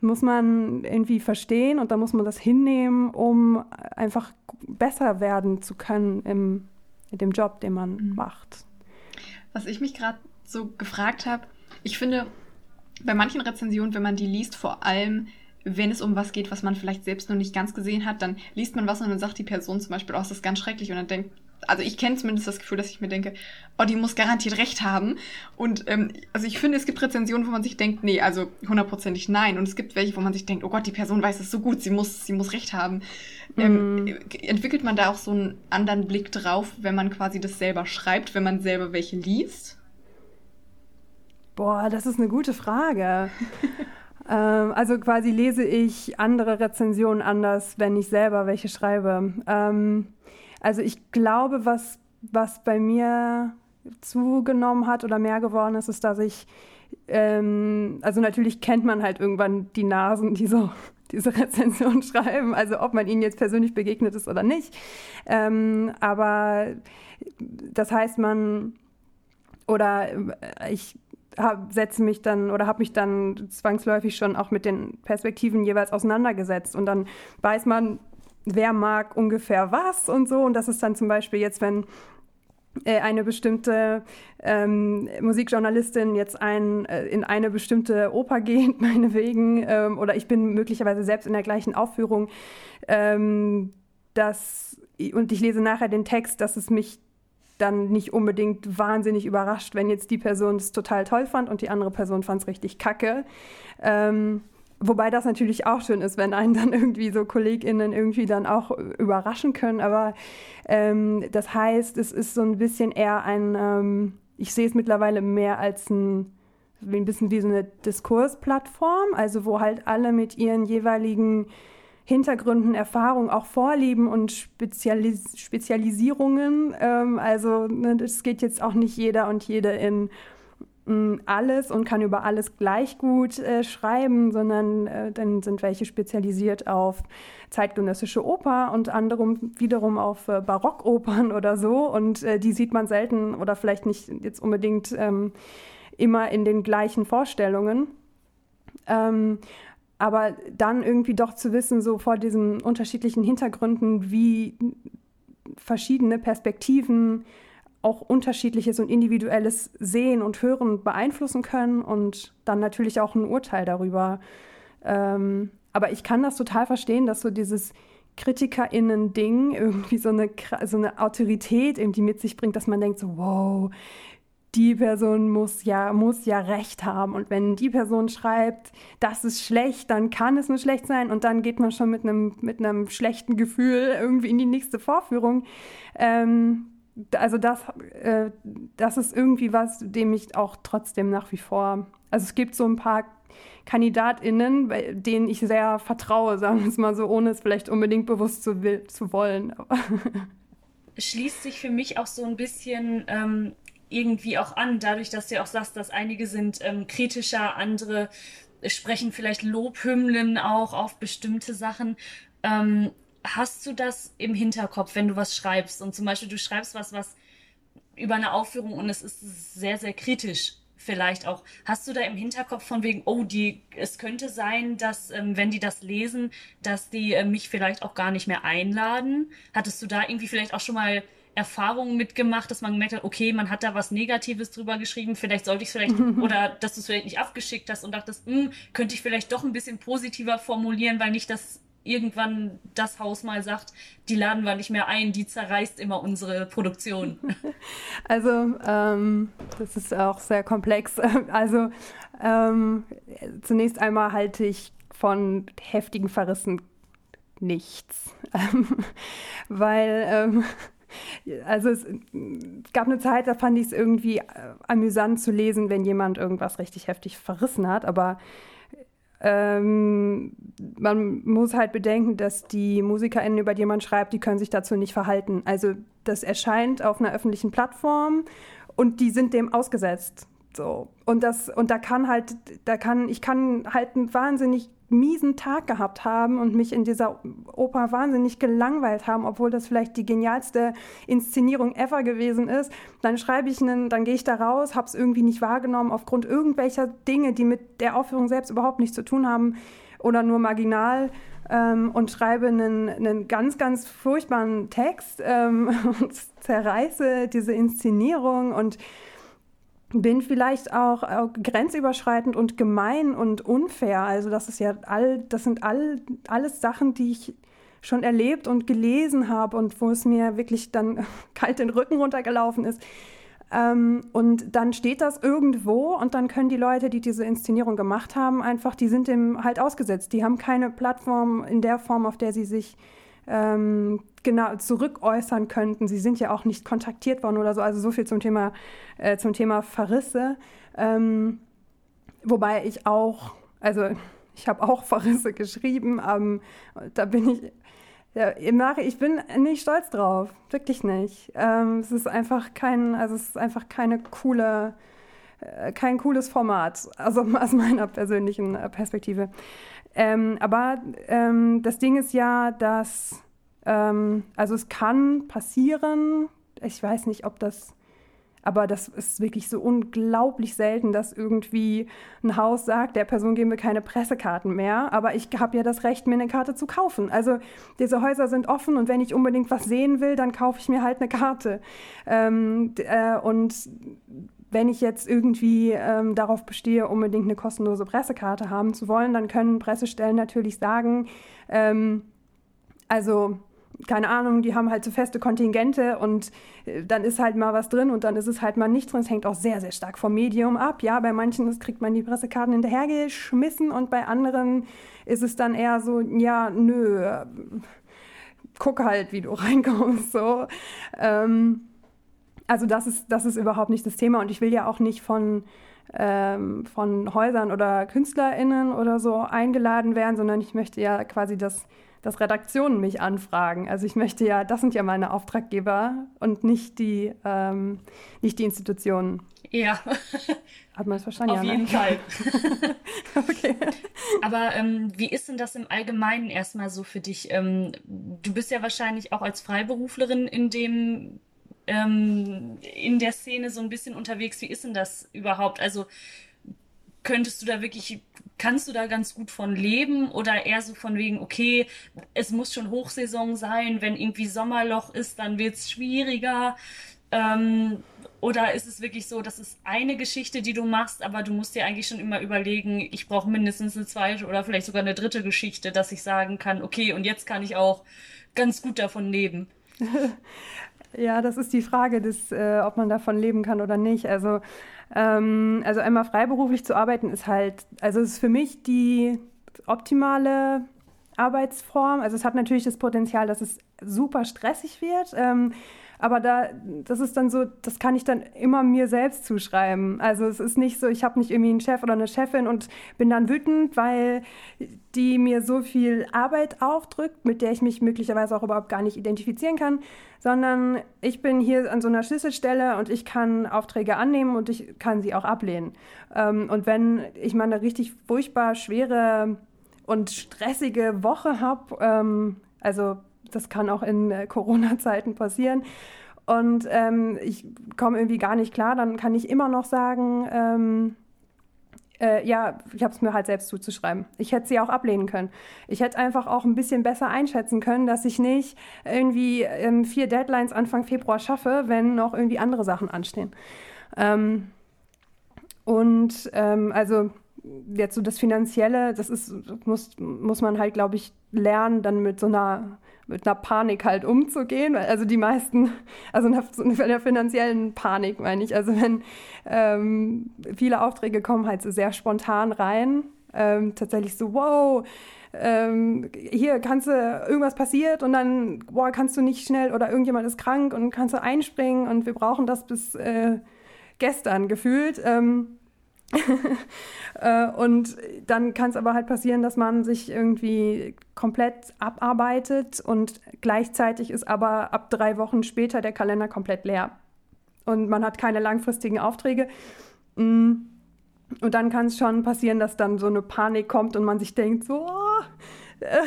B: muss man irgendwie verstehen und da muss man das hinnehmen, um einfach besser werden zu können im mit dem Job, den man mhm. macht.
C: was ich mich gerade so gefragt habe, ich finde, bei manchen Rezensionen, wenn man die liest, vor allem wenn es um was geht, was man vielleicht selbst noch nicht ganz gesehen hat, dann liest man was und dann sagt die Person zum Beispiel, oh, das ist ganz schrecklich und dann denkt, also ich kenne zumindest das Gefühl, dass ich mir denke, oh, die muss garantiert recht haben. Und ähm, also ich finde, es gibt Rezensionen, wo man sich denkt, nee, also hundertprozentig nein. Und es gibt welche, wo man sich denkt, oh Gott, die Person weiß es so gut, sie muss, sie muss recht haben. Ähm, mhm. entwickelt man da auch so einen anderen Blick drauf, wenn man quasi das selber schreibt, wenn man selber welche liest?
B: Boah, das ist eine gute Frage. ähm, also quasi lese ich andere Rezensionen anders, wenn ich selber welche schreibe. Ähm, also ich glaube, was, was bei mir zugenommen hat oder mehr geworden ist, ist, dass ich, ähm, also natürlich kennt man halt irgendwann die Nasen, die so diese Rezension schreiben, also ob man ihnen jetzt persönlich begegnet ist oder nicht. Ähm, aber das heißt, man oder ich hab, setze mich dann oder habe mich dann zwangsläufig schon auch mit den Perspektiven jeweils auseinandergesetzt und dann weiß man, wer mag ungefähr was und so und das ist dann zum Beispiel jetzt, wenn äh, eine bestimmte ähm, Musikjournalistin jetzt ein, äh, in eine bestimmte Oper geht, meinetwegen, ähm, oder ich bin möglicherweise selbst in der gleichen Aufführung, ähm, dass, und ich lese nachher den Text, dass es mich dann nicht unbedingt wahnsinnig überrascht, wenn jetzt die Person es total toll fand und die andere Person fand es richtig kacke. Ähm, wobei das natürlich auch schön ist, wenn einen dann irgendwie so KollegInnen irgendwie dann auch überraschen können. Aber ähm, das heißt, es ist so ein bisschen eher ein, ähm, ich sehe es mittlerweile mehr als ein, ein bisschen wie so eine Diskursplattform, also wo halt alle mit ihren jeweiligen Hintergründen, Erfahrungen, auch Vorlieben und Spezialis Spezialisierungen. Ähm, also ne, es geht jetzt auch nicht jeder und jede in alles und kann über alles gleich gut äh, schreiben, sondern äh, dann sind welche spezialisiert auf zeitgenössische Oper und andere wiederum auf äh, Barockopern oder so. Und äh, die sieht man selten oder vielleicht nicht jetzt unbedingt ähm, immer in den gleichen Vorstellungen. Ähm, aber dann irgendwie doch zu wissen, so vor diesen unterschiedlichen Hintergründen, wie verschiedene Perspektiven auch unterschiedliches und individuelles Sehen und Hören beeinflussen können und dann natürlich auch ein Urteil darüber. Ähm, aber ich kann das total verstehen, dass so dieses KritikerInnen-Ding irgendwie so eine, so eine Autorität irgendwie mit sich bringt, dass man denkt so, wow, die Person muss ja, muss ja recht haben. Und wenn die Person schreibt, das ist schlecht, dann kann es nur schlecht sein. Und dann geht man schon mit einem, mit einem schlechten Gefühl irgendwie in die nächste Vorführung. Ähm, also das, äh, das ist irgendwie was, dem ich auch trotzdem nach wie vor, also es gibt so ein paar KandidatInnen, denen ich sehr vertraue, sagen wir es mal so, ohne es vielleicht unbedingt bewusst zu, will, zu wollen.
A: Schließt sich für mich auch so ein bisschen ähm, irgendwie auch an, dadurch, dass du auch sagst, dass einige sind ähm, kritischer, andere sprechen vielleicht Lobhymnen auch auf bestimmte Sachen. Ähm, hast du das im Hinterkopf, wenn du was schreibst? Und zum Beispiel du schreibst was, was über eine Aufführung und es ist sehr, sehr kritisch vielleicht auch. Hast du da im Hinterkopf von wegen, oh, die, es könnte sein, dass, ähm, wenn die das lesen, dass die äh, mich vielleicht auch gar nicht mehr einladen? Hattest du da irgendwie vielleicht auch schon mal Erfahrungen mitgemacht, dass man gemerkt hat, okay, man hat da was Negatives drüber geschrieben, vielleicht sollte ich es vielleicht, oder dass du es vielleicht nicht abgeschickt hast und dachtest, hm, könnte ich vielleicht doch ein bisschen positiver formulieren, weil nicht das irgendwann das Haus mal sagt, die laden wir nicht mehr ein, die zerreißt immer unsere Produktion.
B: Also ähm, das ist auch sehr komplex. Also ähm, zunächst einmal halte ich von heftigen Verrissen nichts, weil ähm, also es gab eine Zeit, da fand ich es irgendwie äh, amüsant zu lesen, wenn jemand irgendwas richtig heftig verrissen hat, aber ähm, man muss halt bedenken, dass die MusikerInnen, über die man schreibt, die können sich dazu nicht verhalten. Also das erscheint auf einer öffentlichen Plattform und die sind dem ausgesetzt. So. Und das, und da kann halt, da kann, ich kann halt einen wahnsinnig miesen Tag gehabt haben und mich in dieser Oper wahnsinnig gelangweilt haben, obwohl das vielleicht die genialste Inszenierung ever gewesen ist. Dann schreibe ich einen, dann gehe ich da raus, habe es irgendwie nicht wahrgenommen aufgrund irgendwelcher Dinge, die mit der Aufführung selbst überhaupt nichts zu tun haben oder nur marginal ähm, und schreibe einen, einen ganz, ganz furchtbaren Text ähm, und zerreiße diese Inszenierung und bin vielleicht auch, grenzüberschreitend und gemein und unfair. Also das ist ja all, das sind all, alles Sachen, die ich schon erlebt und gelesen habe und wo es mir wirklich dann kalt den Rücken runtergelaufen ist. Ähm, und dann steht das irgendwo und dann können die Leute, die diese Inszenierung gemacht haben, einfach, die sind dem halt ausgesetzt. Die haben keine Plattform in der Form, auf der sie sich ähm, genau zurückäußern könnten. Sie sind ja auch nicht kontaktiert worden oder so. Also so viel zum Thema, äh, zum Thema Verrisse. Ähm, wobei ich auch, also ich habe auch Verrisse geschrieben, ähm, da bin ich ja, ich bin nicht stolz drauf, wirklich nicht. Ähm, es ist einfach kein, also es ist einfach keine coole, äh, kein cooles Format, also aus meiner persönlichen äh, Perspektive. Ähm, aber ähm, das Ding ist ja, dass, ähm, also es kann passieren, ich weiß nicht, ob das aber das ist wirklich so unglaublich selten, dass irgendwie ein Haus sagt, der Person geben wir keine Pressekarten mehr. Aber ich habe ja das Recht, mir eine Karte zu kaufen. Also diese Häuser sind offen und wenn ich unbedingt was sehen will, dann kaufe ich mir halt eine Karte. Ähm, äh, und wenn ich jetzt irgendwie ähm, darauf bestehe, unbedingt eine kostenlose Pressekarte haben zu wollen, dann können Pressestellen natürlich sagen, ähm, also keine Ahnung, die haben halt so feste Kontingente und äh, dann ist halt mal was drin und dann ist es halt mal nicht drin. Es hängt auch sehr, sehr stark vom Medium ab. Ja, bei manchen kriegt man die Pressekarten hinterhergeschmissen und bei anderen ist es dann eher so, ja, nö, guck halt, wie du reinkommst. So. Ähm, also das ist, das ist überhaupt nicht das Thema und ich will ja auch nicht von, ähm, von Häusern oder KünstlerInnen oder so eingeladen werden, sondern ich möchte ja quasi das dass Redaktionen mich anfragen. Also ich möchte ja, das sind ja meine Auftraggeber und nicht die, ähm, nicht die Institutionen.
A: Ja.
B: Hat man es verstanden?
A: Auf
B: ja,
A: jeden
B: ne?
A: Fall. okay. Aber ähm, wie ist denn das im Allgemeinen erstmal so für dich? Ähm, du bist ja wahrscheinlich auch als Freiberuflerin in dem ähm, in der Szene so ein bisschen unterwegs. Wie ist denn das überhaupt? Also könntest du da wirklich, kannst du da ganz gut von leben oder eher so von wegen, okay, es muss schon Hochsaison sein, wenn irgendwie Sommerloch ist, dann wird es schwieriger. Ähm, oder ist es wirklich so, das ist eine Geschichte, die du machst, aber du musst dir eigentlich schon immer überlegen, ich brauche mindestens eine zweite oder vielleicht sogar eine dritte Geschichte, dass ich sagen kann, okay, und jetzt kann ich auch ganz gut davon leben.
B: ja, das ist die Frage, des, äh, ob man davon leben kann oder nicht. Also ähm, also einmal freiberuflich zu arbeiten ist halt, also es ist für mich die optimale Arbeitsform. Also es hat natürlich das Potenzial, dass es super stressig wird. Ähm, aber da, das ist dann so, das kann ich dann immer mir selbst zuschreiben. Also es ist nicht so, ich habe nicht irgendwie einen Chef oder eine Chefin und bin dann wütend, weil die mir so viel Arbeit aufdrückt, mit der ich mich möglicherweise auch überhaupt gar nicht identifizieren kann, sondern ich bin hier an so einer Schlüsselstelle und ich kann Aufträge annehmen und ich kann sie auch ablehnen. Ähm, und wenn ich mal eine richtig furchtbar schwere und stressige Woche habe, ähm, also das kann auch in äh, Corona-Zeiten passieren. Und ähm, ich komme irgendwie gar nicht klar, dann kann ich immer noch sagen, ähm, äh, ja, ich habe es mir halt selbst zuzuschreiben. Ich hätte sie auch ablehnen können. Ich hätte einfach auch ein bisschen besser einschätzen können, dass ich nicht irgendwie ähm, vier Deadlines Anfang Februar schaffe, wenn noch irgendwie andere Sachen anstehen. Ähm, und ähm, also jetzt so das Finanzielle, das ist, muss, muss man halt, glaube ich, lernen, dann mit so einer mit einer Panik halt umzugehen. Also die meisten, also einer, einer finanziellen Panik meine ich. Also wenn ähm, viele Aufträge kommen halt so sehr spontan rein, ähm, tatsächlich so, wow, ähm, hier kannst du, irgendwas passiert und dann, boah, kannst du nicht schnell oder irgendjemand ist krank und kannst du einspringen und wir brauchen das bis äh, gestern gefühlt. Ähm, Äh, und dann kann es aber halt passieren, dass man sich irgendwie komplett abarbeitet und gleichzeitig ist aber ab drei Wochen später der Kalender komplett leer. Und man hat keine langfristigen Aufträge. Mm. Und dann kann es schon passieren, dass dann so eine Panik kommt und man sich denkt, so, oh, äh,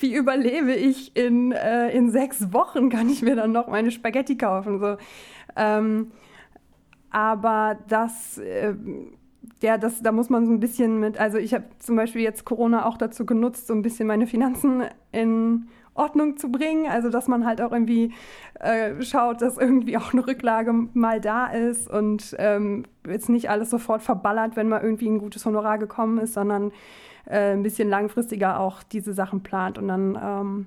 B: wie überlebe ich in, äh, in sechs Wochen, kann ich mir dann noch meine Spaghetti kaufen. So. Ähm, aber das äh, ja, das, da muss man so ein bisschen mit, also ich habe zum Beispiel jetzt Corona auch dazu genutzt, so ein bisschen meine Finanzen in Ordnung zu bringen. Also dass man halt auch irgendwie äh, schaut, dass irgendwie auch eine Rücklage mal da ist und ähm, jetzt nicht alles sofort verballert, wenn mal irgendwie ein gutes Honorar gekommen ist, sondern äh, ein bisschen langfristiger auch diese Sachen plant und dann ähm,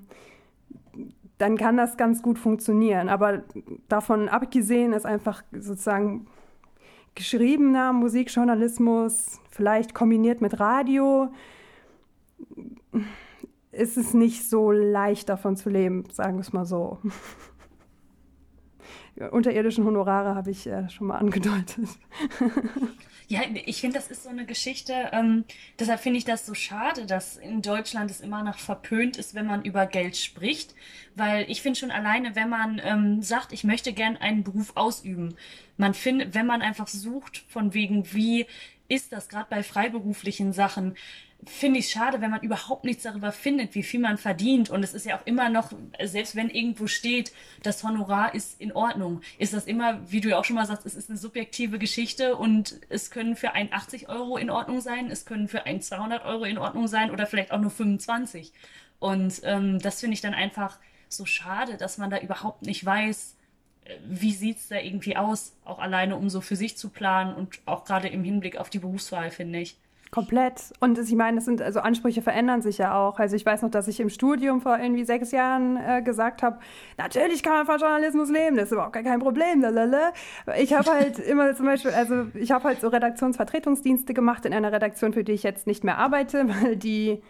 B: dann kann das ganz gut funktionieren. Aber davon abgesehen ist einfach sozusagen geschriebener Musikjournalismus, vielleicht kombiniert mit Radio, ist es nicht so leicht davon zu leben, sagen wir es mal so. Unterirdischen Honorare habe ich äh, schon mal angedeutet.
A: Ja, ich finde, das ist so eine Geschichte. Ähm, deshalb finde ich das so schade, dass in Deutschland es immer noch verpönt ist, wenn man über Geld spricht. Weil ich finde schon alleine, wenn man ähm, sagt, ich möchte gern einen Beruf ausüben, man findet, wenn man einfach sucht, von wegen, wie ist das gerade bei freiberuflichen Sachen, finde ich schade, wenn man überhaupt nichts darüber findet, wie viel man verdient. Und es ist ja auch immer noch, selbst wenn irgendwo steht, das Honorar ist in Ordnung, ist das immer, wie du ja auch schon mal sagst, es ist eine subjektive Geschichte und es können für ein 80 Euro in Ordnung sein, es können für ein 200 Euro in Ordnung sein oder vielleicht auch nur 25. Und ähm, das finde ich dann einfach so schade, dass man da überhaupt nicht weiß, äh, wie sieht's da irgendwie aus, auch alleine um so für sich zu planen und auch gerade im Hinblick auf die Berufswahl, finde ich.
B: Komplett. Und ich meine, das sind, also Ansprüche verändern sich ja auch. Also ich weiß noch, dass ich im Studium vor irgendwie sechs Jahren äh, gesagt habe, natürlich kann man von Journalismus leben, das ist überhaupt gar kein Problem. Lalala. Ich habe halt immer zum Beispiel, also ich habe halt so Redaktionsvertretungsdienste gemacht in einer Redaktion, für die ich jetzt nicht mehr arbeite, weil die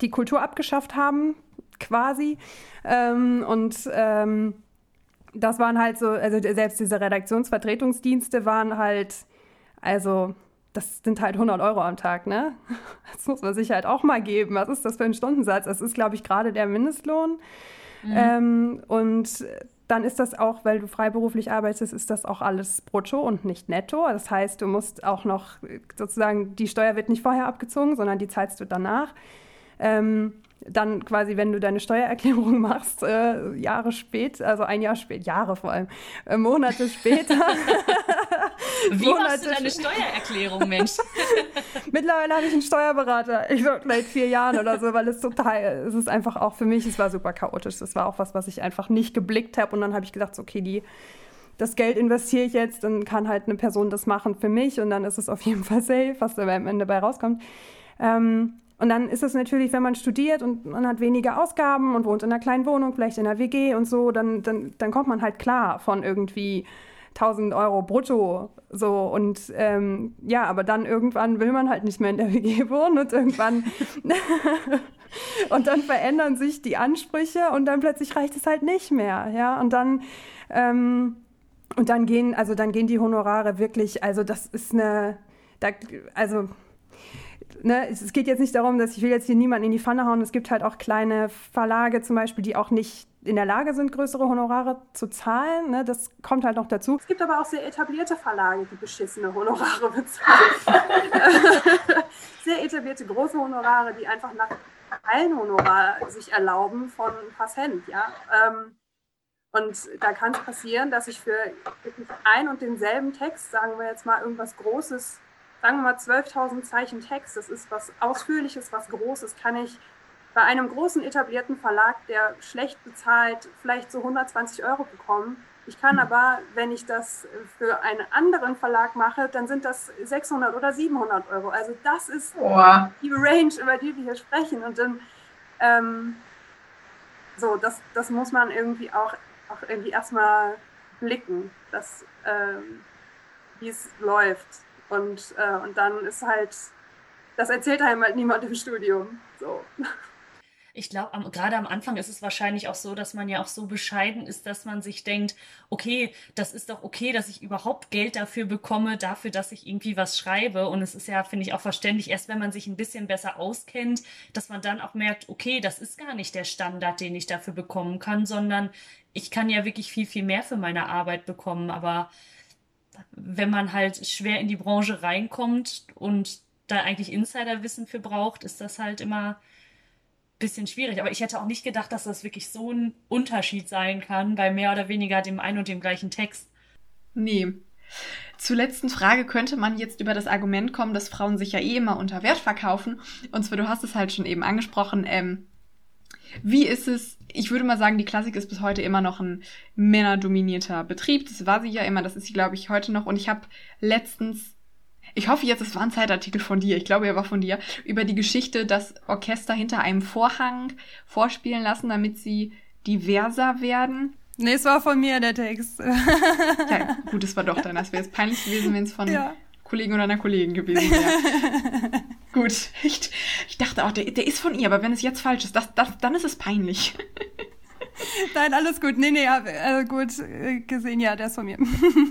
B: die Kultur abgeschafft haben, quasi. Ähm, und ähm, das waren halt so, also selbst diese Redaktionsvertretungsdienste waren halt, also das sind halt 100 Euro am Tag, ne? Das muss man sich halt auch mal geben. Was ist das für ein Stundensatz? Das ist, glaube ich, gerade der Mindestlohn. Mhm. Ähm, und dann ist das auch, weil du freiberuflich arbeitest, ist das auch alles brutto und nicht netto. Das heißt, du musst auch noch sozusagen, die Steuer wird nicht vorher abgezogen, sondern die zahlst du danach. Ähm, dann quasi, wenn du deine Steuererklärung machst, äh, Jahre später, also ein Jahr später, Jahre vor allem, äh, Monate später.
A: Wie Monate machst du deine Steuererklärung, Mensch?
B: Mittlerweile habe ich einen Steuerberater, ich glaube seit vier Jahren oder so, weil es total, es ist einfach auch für mich, es war super chaotisch. Das war auch was, was ich einfach nicht geblickt habe und dann habe ich gedacht, so, okay, die das Geld investiere ich jetzt, dann kann halt eine Person das machen für mich und dann ist es auf jeden Fall safe, was da am Ende bei rauskommt. Ähm, und dann ist es natürlich, wenn man studiert und man hat weniger Ausgaben und wohnt in einer kleinen Wohnung, vielleicht in einer WG und so, dann, dann, dann kommt man halt klar von irgendwie 1000 Euro brutto. So und ähm, ja, aber dann irgendwann will man halt nicht mehr in der WG wohnen und irgendwann und dann verändern sich die Ansprüche und dann plötzlich reicht es halt nicht mehr. Ja, und dann ähm, und dann gehen, also dann gehen die Honorare wirklich, also das ist eine, da, also ne, es geht jetzt nicht darum, dass ich will jetzt hier niemanden in die Pfanne hauen. Es gibt halt auch kleine Verlage zum Beispiel, die auch nicht in der Lage sind, größere Honorare zu zahlen. Ne? Das kommt halt noch dazu. Es gibt aber auch sehr etablierte Verlage, die beschissene Honorare bezahlen. sehr etablierte große Honorare, die einfach nach allen Honorar sich erlauben von ein paar Cent. Ja? Ähm, und da kann es passieren, dass ich für wirklich ein und denselben Text, sagen wir jetzt mal irgendwas Großes, sagen wir mal 12.000 Zeichen Text, das ist was Ausführliches, was Großes, kann ich bei einem großen etablierten Verlag, der schlecht bezahlt, vielleicht so 120 Euro bekommen. Ich kann aber, wenn ich das für einen anderen Verlag mache, dann sind das 600 oder 700 Euro. Also das ist oh. die Range, über die wir hier sprechen. Und dann, ähm, so, das, das muss man irgendwie auch, auch irgendwie erstmal blicken, dass, ähm, wie es läuft. Und, äh, und dann ist halt, das erzählt einem halt niemand im Studium. So.
A: Ich glaube, gerade am Anfang ist es wahrscheinlich auch so, dass man ja auch so bescheiden ist, dass man sich denkt, okay, das ist doch okay, dass ich überhaupt Geld dafür bekomme, dafür, dass ich irgendwie was schreibe. Und es ist ja, finde ich, auch verständlich, erst wenn man sich ein bisschen besser auskennt, dass man dann auch merkt, okay, das ist gar nicht der Standard, den ich dafür bekommen kann, sondern ich kann ja wirklich viel, viel mehr für meine Arbeit bekommen. Aber wenn man halt schwer in die Branche reinkommt und da eigentlich Insiderwissen für braucht, ist das halt immer ein bisschen schwierig. Aber ich hätte auch nicht gedacht, dass das wirklich so ein Unterschied sein kann bei mehr oder weniger dem einen und dem gleichen Text.
C: Nee. Zur letzten Frage könnte man jetzt über das Argument kommen, dass Frauen sich ja eh immer unter Wert verkaufen. Und zwar, du hast es halt schon eben angesprochen, ähm, wie ist es, ich würde mal sagen, die Klassik ist bis heute immer noch ein männerdominierter Betrieb. Das war sie ja immer, das ist sie, glaube ich, heute noch. Und ich habe letztens, ich hoffe jetzt, es war ein Zeitartikel von dir, ich glaube, er war von dir, über die Geschichte, dass Orchester hinter einem Vorhang vorspielen lassen, damit sie diverser werden.
B: Nee, es war von mir der Text.
C: ja, gut, es war doch dann. Das wäre jetzt peinlich gewesen, wenn es von ja. Kollegen oder einer Kollegin gewesen wäre. gut, ich, ich dachte auch, der, der ist von ihr, aber wenn es jetzt falsch ist, das, das, dann ist es peinlich.
B: Nein, alles gut. Nee, nee, also gut äh, gesehen, ja, der ist von mir.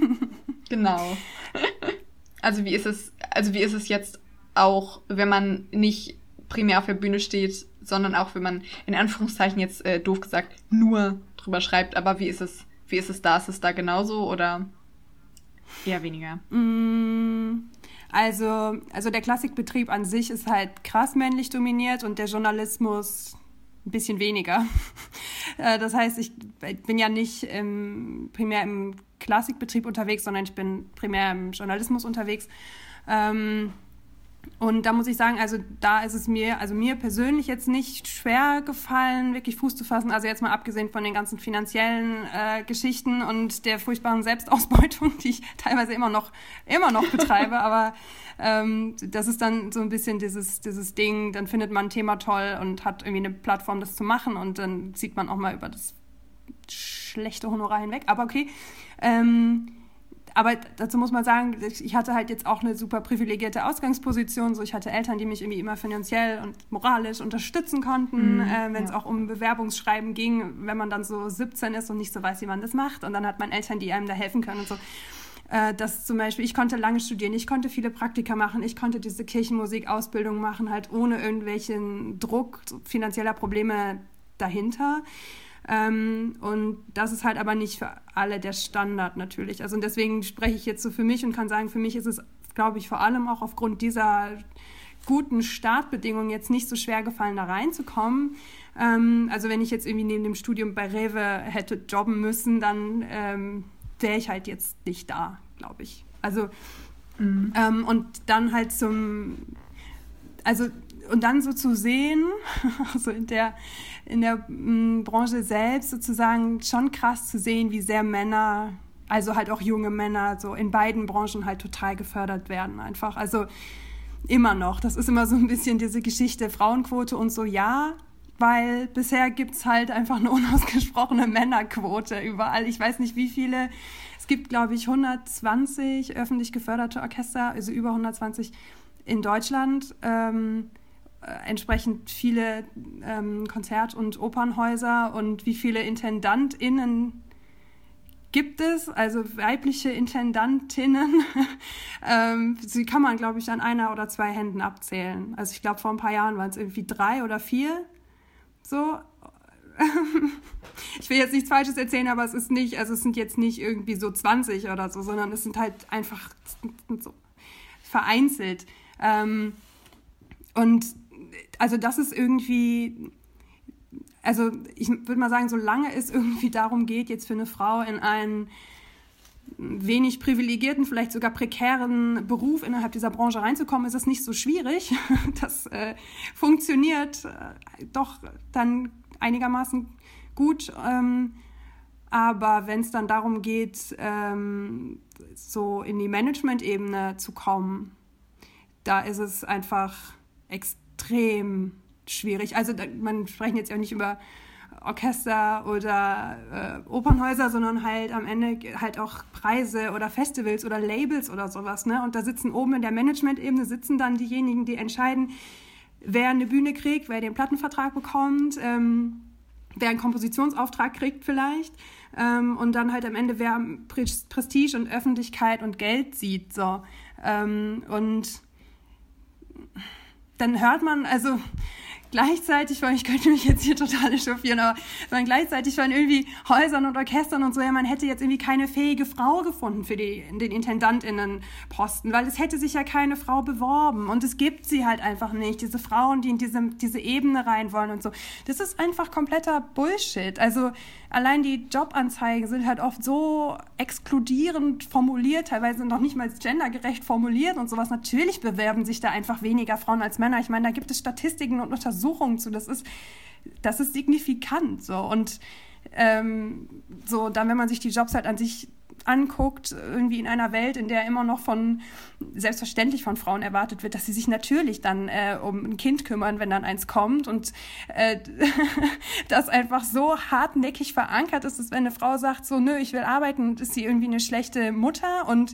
C: genau. Also wie ist es, also wie ist es jetzt auch, wenn man nicht primär auf der Bühne steht, sondern auch wenn man in Anführungszeichen jetzt äh, doof gesagt nur drüber schreibt, aber wie ist es, wie ist es da? Ist es da genauso oder eher weniger?
B: Mm, also, also der Klassikbetrieb an sich ist halt krass männlich dominiert und der Journalismus ein bisschen weniger. Äh, das heißt, ich bin ja nicht im, primär im Klassikbetrieb unterwegs, sondern ich bin primär im Journalismus unterwegs. Ähm, und da muss ich sagen, also da ist es mir, also mir persönlich jetzt nicht schwer gefallen, wirklich Fuß zu fassen. Also jetzt mal abgesehen von den ganzen finanziellen äh, Geschichten und der furchtbaren Selbstausbeutung, die ich teilweise immer noch, immer noch betreibe. Aber ähm, das ist dann so ein bisschen dieses, dieses Ding, dann findet man ein Thema toll und hat irgendwie eine Plattform, das zu machen und dann sieht man auch mal über das schlechte Honorar hinweg. Aber okay. Ähm, aber dazu muss man sagen, ich hatte halt jetzt auch eine super privilegierte Ausgangsposition. So, ich hatte Eltern, die mich irgendwie immer finanziell und moralisch unterstützen konnten, mhm, äh, wenn es ja. auch um Bewerbungsschreiben ging, wenn man dann so 17 ist und nicht so weiß, wie man das macht. Und dann hat man Eltern, die einem da helfen können und so. Äh, dass zum Beispiel, ich konnte lange studieren, ich konnte viele Praktika machen, ich konnte diese Kirchenmusik-Ausbildung machen, halt ohne irgendwelchen Druck finanzieller Probleme dahinter. Ähm, und das ist halt aber nicht für alle der Standard natürlich. Also und deswegen spreche ich jetzt so für mich und kann sagen, für mich ist es, glaube ich, vor allem auch aufgrund dieser guten Startbedingungen jetzt nicht so schwer gefallen, da reinzukommen. Ähm, also wenn ich jetzt irgendwie neben dem Studium bei Rewe hätte jobben müssen, dann ähm, wäre ich halt jetzt nicht da, glaube ich. Also mhm. ähm, und dann halt zum, also und dann so zu sehen, also in der, in der mm, Branche selbst sozusagen schon krass zu sehen, wie sehr Männer, also halt auch junge Männer, so in beiden Branchen halt total gefördert werden einfach. Also immer noch. Das ist immer so ein bisschen diese Geschichte Frauenquote und so, ja, weil bisher gibt es halt einfach eine unausgesprochene Männerquote überall. Ich weiß nicht, wie viele. Es gibt, glaube ich, 120 öffentlich geförderte Orchester, also über 120 in Deutschland. Ähm, äh, entsprechend viele ähm, Konzert- und Opernhäuser und wie viele IntendantInnen gibt es, also weibliche Intendantinnen. ähm, sie kann man, glaube ich, an einer oder zwei Händen abzählen. Also ich glaube, vor ein paar Jahren waren es irgendwie drei oder vier. So. ich will jetzt nichts Falsches erzählen, aber es ist nicht, also es sind jetzt nicht irgendwie so 20 oder so, sondern es sind halt einfach so vereinzelt. Ähm, und also das ist irgendwie, also ich würde mal sagen, solange es irgendwie darum geht, jetzt für eine Frau in einen wenig privilegierten, vielleicht sogar prekären Beruf innerhalb dieser Branche reinzukommen, ist es nicht so schwierig. Das äh, funktioniert äh, doch dann einigermaßen gut. Ähm, aber wenn es dann darum geht, ähm, so in die Management-Ebene zu kommen, da ist es einfach extrem extrem schwierig. Also man sprechen jetzt ja nicht über Orchester oder äh, Opernhäuser, sondern halt am Ende halt auch Preise oder Festivals oder Labels oder sowas. Ne? Und da sitzen oben in der Management-Ebene sitzen dann diejenigen, die entscheiden, wer eine Bühne kriegt, wer den Plattenvertrag bekommt, ähm, wer einen Kompositionsauftrag kriegt vielleicht. Ähm, und dann halt am Ende, wer Prestige und Öffentlichkeit und Geld sieht. So. Ähm, und dann hört man, also gleichzeitig, weil ich könnte mich jetzt hier total echauffieren, aber sondern gleichzeitig von irgendwie Häusern und Orchestern und so, ja, man hätte jetzt irgendwie keine fähige Frau gefunden für die, den Intendantinnenposten, weil es hätte sich ja keine Frau beworben und es gibt sie halt einfach nicht, diese Frauen, die in diese, diese Ebene rein wollen und so. Das ist einfach kompletter Bullshit. Also allein die Jobanzeigen sind halt oft so exkludierend formuliert, teilweise noch nicht mal gendergerecht formuliert und sowas. Natürlich bewerben sich da einfach weniger Frauen als Männer. Ich meine, da gibt es Statistiken und Untersuchungen Untersuchungen zu. Das ist, das ist signifikant so. Und ähm, so, dann, wenn man sich die Jobs halt an sich anguckt, irgendwie in einer Welt, in der immer noch von selbstverständlich von Frauen erwartet wird, dass sie sich natürlich dann äh, um ein Kind kümmern, wenn dann eins kommt und äh, das einfach so hartnäckig verankert ist, dass wenn eine Frau sagt, so nö, ich will arbeiten, ist sie irgendwie eine schlechte Mutter und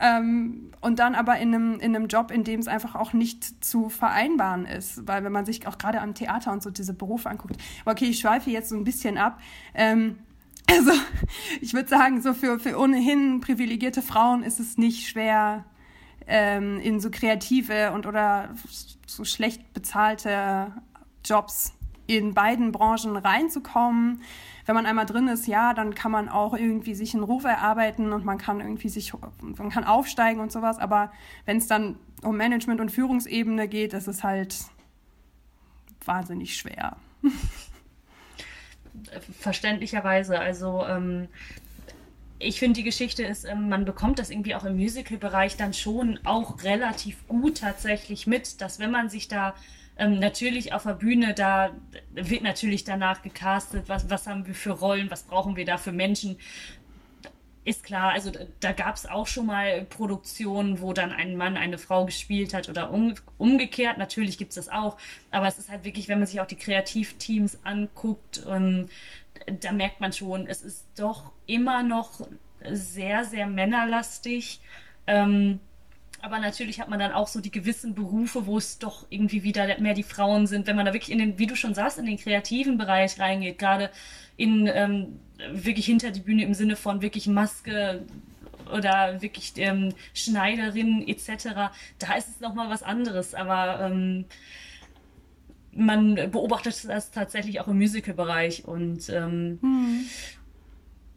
B: ähm, und dann aber in einem, in einem Job, in dem es einfach auch nicht zu vereinbaren ist. Weil wenn man sich auch gerade am Theater und so diese Berufe anguckt, okay, ich schweife jetzt so ein bisschen ab. Ähm, also ich würde sagen, so für, für ohnehin privilegierte Frauen ist es nicht schwer, ähm, in so kreative und oder so schlecht bezahlte Jobs in beiden Branchen reinzukommen. Wenn man einmal drin ist, ja, dann kann man auch irgendwie sich einen Ruf erarbeiten und man kann irgendwie sich, man kann aufsteigen und sowas. Aber wenn es dann um Management und Führungsebene geht, ist es halt wahnsinnig schwer.
A: verständlicherweise. Also ähm, ich finde, die Geschichte ist, ähm, man bekommt das irgendwie auch im Musical-Bereich dann schon auch relativ gut tatsächlich mit, dass wenn man sich da ähm, natürlich auf der Bühne, da wird natürlich danach gecastet, was, was haben wir für Rollen, was brauchen wir da für Menschen ist klar, also da, da gab es auch schon mal Produktionen, wo dann ein Mann eine Frau gespielt hat oder um, umgekehrt. Natürlich gibt es das auch, aber es ist halt wirklich, wenn man sich auch die Kreativteams anguckt, ähm, da merkt man schon, es ist doch immer noch sehr, sehr männerlastig. Ähm, aber natürlich hat man dann auch so die gewissen Berufe, wo es doch irgendwie wieder mehr die Frauen sind, wenn man da wirklich in den, wie du schon sagst, in den kreativen Bereich reingeht, gerade in ähm, wirklich hinter die Bühne im Sinne von wirklich Maske oder wirklich ähm, Schneiderin etc. Da ist es nochmal was anderes, aber ähm, man beobachtet das tatsächlich auch im Musical-Bereich und ähm, hm.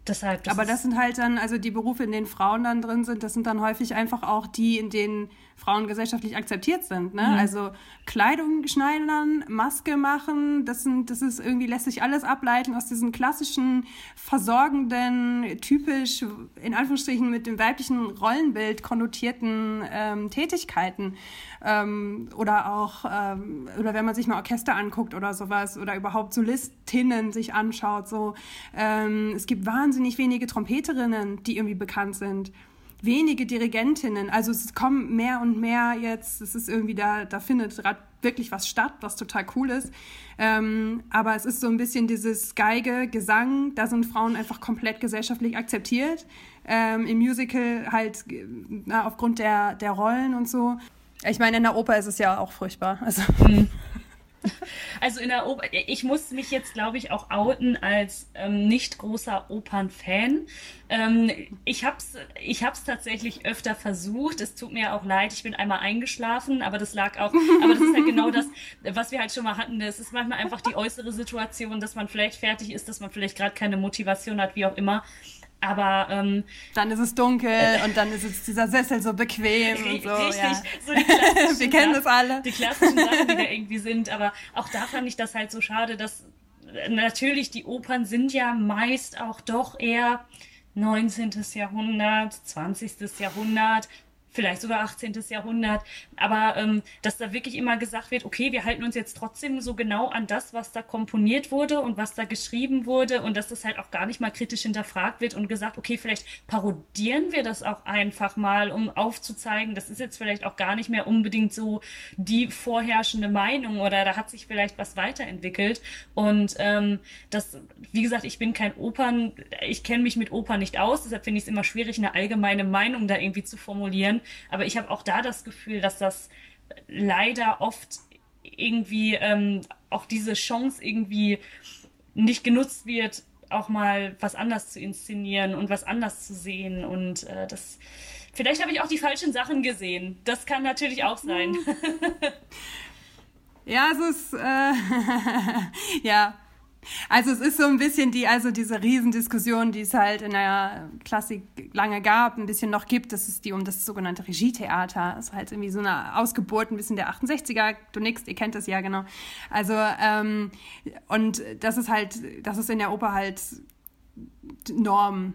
B: Deshalb. Das aber das sind halt dann, also die Berufe, in denen Frauen dann drin sind, das sind dann häufig einfach auch die, in denen Frauen gesellschaftlich akzeptiert sind. Ne? Mhm. Also Kleidung schneidern, Maske machen, das, sind, das ist irgendwie, lässt sich alles ableiten aus diesen klassischen, versorgenden, typisch, in Anführungsstrichen, mit dem weiblichen Rollenbild konnotierten ähm, Tätigkeiten. Ähm, oder auch, ähm, oder wenn man sich mal Orchester anguckt oder sowas, oder überhaupt Solistinnen sich anschaut, so. Ähm, es gibt wahnsinnig wenige Trompeterinnen, die irgendwie bekannt sind wenige Dirigentinnen. Also es kommen mehr und mehr jetzt, es ist irgendwie da, da findet gerade wirklich was statt, was total cool ist. Ähm, aber es ist so ein bisschen dieses Geige, Gesang, da sind Frauen einfach komplett gesellschaftlich akzeptiert. Ähm, Im Musical halt na, aufgrund der, der Rollen und so. Ich meine, in der Oper ist es ja auch furchtbar. Also. Mhm.
A: Also in der Oper, ich muss mich jetzt, glaube ich, auch outen als ähm, nicht großer Opernfan. Ähm, ich habe es ich hab's tatsächlich öfter versucht. Es tut mir auch leid, ich bin einmal eingeschlafen, aber das lag auch, aber das ist ja genau das, was wir halt schon mal hatten. Es ist manchmal einfach die äußere Situation, dass man vielleicht fertig ist, dass man vielleicht gerade keine Motivation hat, wie auch immer. Aber ähm,
B: dann ist es dunkel äh, und dann ist es dieser Sessel so bequem und so. Richtig, ja. so
A: die klassischen Wir kennen das alle. Die klassischen Sachen, die da irgendwie sind. Aber auch da fand ich das halt so schade, dass äh, natürlich die Opern sind ja meist auch doch eher 19. Jahrhundert, 20. Jahrhundert, vielleicht sogar 18. Jahrhundert, aber ähm, dass da wirklich immer gesagt wird, okay, wir halten uns jetzt trotzdem so genau an das, was da komponiert wurde und was da geschrieben wurde und dass das halt auch gar nicht mal kritisch hinterfragt wird und gesagt, okay, vielleicht parodieren wir das auch einfach mal, um aufzuzeigen, das ist jetzt vielleicht auch gar nicht mehr unbedingt so die vorherrschende Meinung oder da hat sich vielleicht was weiterentwickelt und ähm, das, wie gesagt, ich bin kein Opern, ich kenne mich mit Opern nicht aus, deshalb finde ich es immer schwierig, eine allgemeine Meinung da irgendwie zu formulieren. Aber ich habe auch da das Gefühl, dass das leider oft irgendwie ähm, auch diese Chance irgendwie nicht genutzt wird, auch mal was anders zu inszenieren und was anders zu sehen. Und äh, das vielleicht habe ich auch die falschen Sachen gesehen. Das kann natürlich auch sein.
B: ja, es ist äh, ja also es ist so ein bisschen die, also diese Riesendiskussion, die es halt in der Klassik lange gab, ein bisschen noch gibt, das ist die um das sogenannte Regietheater. Das ist halt irgendwie so eine Ausgeburt ein bisschen der 68er. Du nix, ihr kennt das ja genau. Also ähm, und das ist halt, das ist in der Oper halt Norm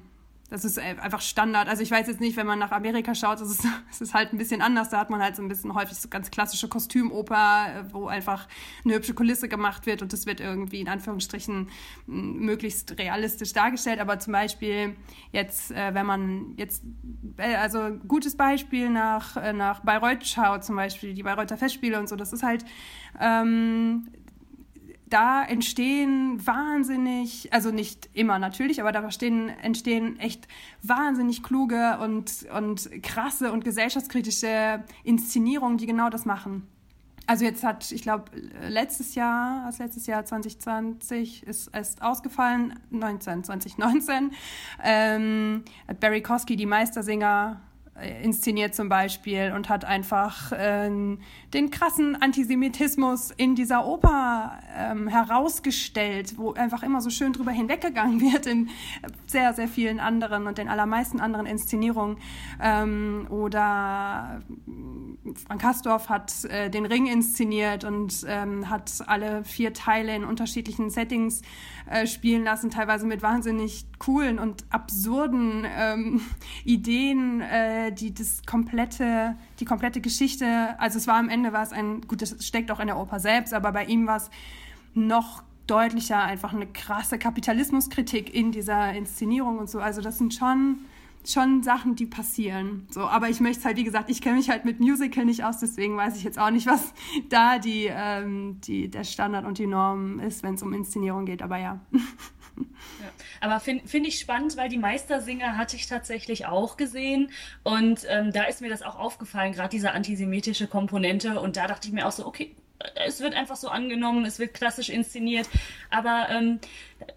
B: das ist einfach Standard. Also ich weiß jetzt nicht, wenn man nach Amerika schaut, ist, das ist halt ein bisschen anders. Da hat man halt so ein bisschen häufig so ganz klassische Kostümoper, wo einfach eine hübsche Kulisse gemacht wird und das wird irgendwie in Anführungsstrichen möglichst realistisch dargestellt. Aber zum Beispiel jetzt, äh, wenn man jetzt, äh, also gutes Beispiel nach, äh, nach Bayreuth schaut, zum Beispiel die Bayreuther Festspiele und so, das ist halt ähm, da entstehen wahnsinnig, also nicht immer natürlich, aber da entstehen, entstehen echt wahnsinnig kluge und, und krasse und gesellschaftskritische Inszenierungen, die genau das machen. Also jetzt hat, ich glaube, letztes Jahr, das letztes Jahr 2020 ist erst ausgefallen, 19, 2019, ähm, hat Barry Kosky, die Meistersinger, inszeniert zum Beispiel und hat einfach ähm, den krassen Antisemitismus in dieser Oper ähm, herausgestellt, wo einfach immer so schön drüber hinweggegangen wird in sehr, sehr vielen anderen und den allermeisten anderen Inszenierungen. Ähm, oder Frank Hastorf hat äh, den Ring inszeniert und ähm, hat alle vier Teile in unterschiedlichen Settings äh, spielen lassen, teilweise mit wahnsinnig coolen und absurden ähm, Ideen, äh, die das komplette, die komplette Geschichte, also es war am Ende war es ein, gut, das steckt auch in der Oper selbst, aber bei ihm war es noch deutlicher einfach eine krasse Kapitalismuskritik in dieser Inszenierung und so. Also das sind schon schon Sachen, die passieren. So, aber ich möchte halt, wie gesagt, ich kenne mich halt mit Musical nicht aus, deswegen weiß ich jetzt auch nicht, was da die, ähm, die, der Standard und die Norm ist, wenn es um Inszenierung geht, aber ja.
A: Ja. Aber finde find ich spannend, weil die Meistersinger hatte ich tatsächlich auch gesehen und ähm, da ist mir das auch aufgefallen, gerade diese antisemitische Komponente und da dachte ich mir auch so, okay, es wird einfach so angenommen, es wird klassisch inszeniert. Aber ähm,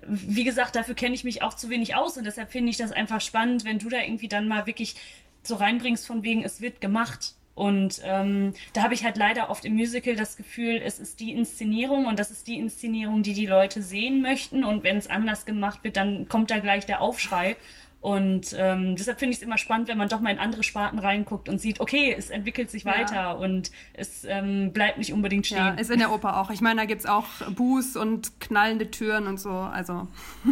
A: wie gesagt, dafür kenne ich mich auch zu wenig aus und deshalb finde ich das einfach spannend, wenn du da irgendwie dann mal wirklich so reinbringst von wegen, es wird gemacht. Und ähm, da habe ich halt leider oft im Musical das Gefühl, es ist die Inszenierung und das ist die Inszenierung, die die Leute sehen möchten. Und wenn es anders gemacht wird, dann kommt da gleich der Aufschrei. Und ähm, deshalb finde ich es immer spannend, wenn man doch mal in andere Sparten reinguckt und sieht, okay, es entwickelt sich ja. weiter und es ähm, bleibt nicht unbedingt stehen. Ja,
B: ist in der Oper auch. Ich meine, da gibt es auch Buß und knallende Türen und so. Also.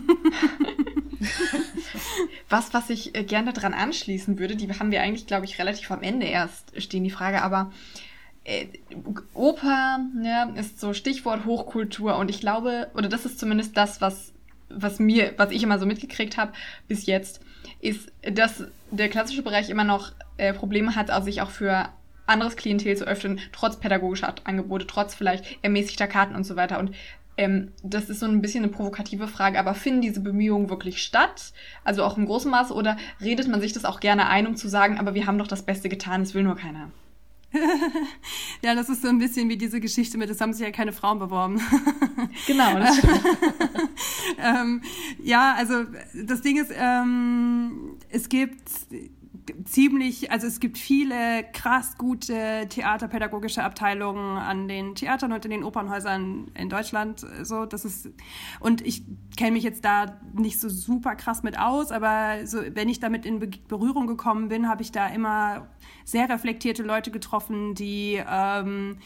C: was, was ich äh, gerne daran anschließen würde, die haben wir eigentlich, glaube ich, relativ am Ende erst stehen, die Frage, aber äh, Oper ja, ist so Stichwort Hochkultur und ich glaube, oder das ist zumindest das, was was mir, was ich immer so mitgekriegt habe bis jetzt, ist, dass der klassische Bereich immer noch äh, Probleme hat, also sich auch für anderes Klientel zu öffnen, trotz pädagogischer Angebote, trotz vielleicht ermäßigter Karten und so weiter. Und ähm, das ist so ein bisschen eine provokative Frage, aber finden diese Bemühungen wirklich statt? Also auch im großen Maße oder redet man sich das auch gerne ein, um zu sagen, aber wir haben doch das Beste getan, es will nur keiner?
B: ja, das ist so ein bisschen wie diese Geschichte mit, es haben sich ja keine Frauen beworben.
C: genau, das
B: ähm, Ja, also das Ding ist, ähm, es gibt ziemlich, also es gibt viele krass gute theaterpädagogische Abteilungen an den Theatern und in den Opernhäusern in Deutschland. So, das ist und ich kenne mich jetzt da nicht so super krass mit aus, aber so, wenn ich damit in Berührung gekommen bin, habe ich da immer sehr reflektierte Leute getroffen, die ähm,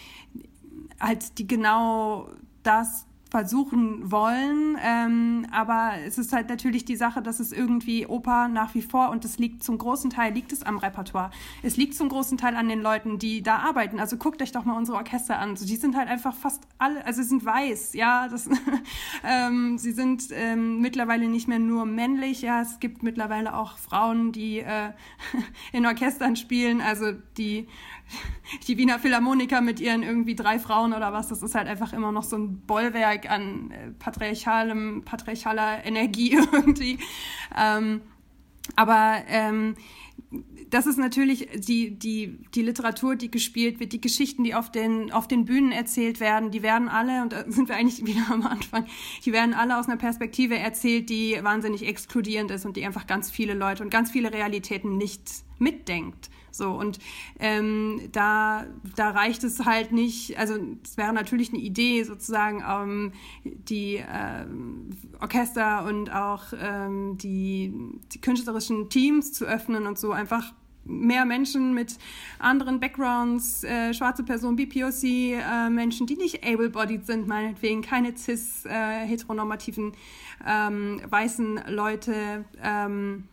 B: halt die genau das versuchen wollen. Ähm, aber es ist halt natürlich die Sache, dass es irgendwie Oper nach wie vor und es liegt zum großen Teil liegt es am Repertoire. Es liegt zum großen Teil an den Leuten, die da arbeiten. Also guckt euch doch mal unsere Orchester an. Also die sind halt einfach fast alle, also sie sind weiß, ja. Das, ähm, sie sind ähm, mittlerweile nicht mehr nur männlich, ja. Es gibt mittlerweile auch Frauen, die äh, in Orchestern spielen. Also die die Wiener Philharmoniker mit ihren irgendwie drei Frauen oder was, das ist halt einfach immer noch so ein Bollwerk an äh, patriarchalem, patriarchaler Energie irgendwie. Ähm, aber ähm, das ist natürlich die, die, die Literatur, die gespielt wird, die Geschichten, die auf den, auf den Bühnen erzählt werden, die werden alle, und da sind wir eigentlich wieder am Anfang, die werden alle aus einer Perspektive erzählt, die wahnsinnig exkludierend ist und die einfach ganz viele Leute und ganz viele Realitäten nicht mitdenkt. So, und ähm, da, da reicht es halt nicht, also es wäre natürlich eine Idee, sozusagen ähm, die ähm, Orchester und auch ähm, die, die künstlerischen Teams zu öffnen und so einfach mehr Menschen mit anderen Backgrounds, äh, schwarze Personen, BPOC, äh, Menschen, die nicht able-bodied sind, meinetwegen, keine cis, äh, heteronormativen, ähm, weißen Leute, ähm,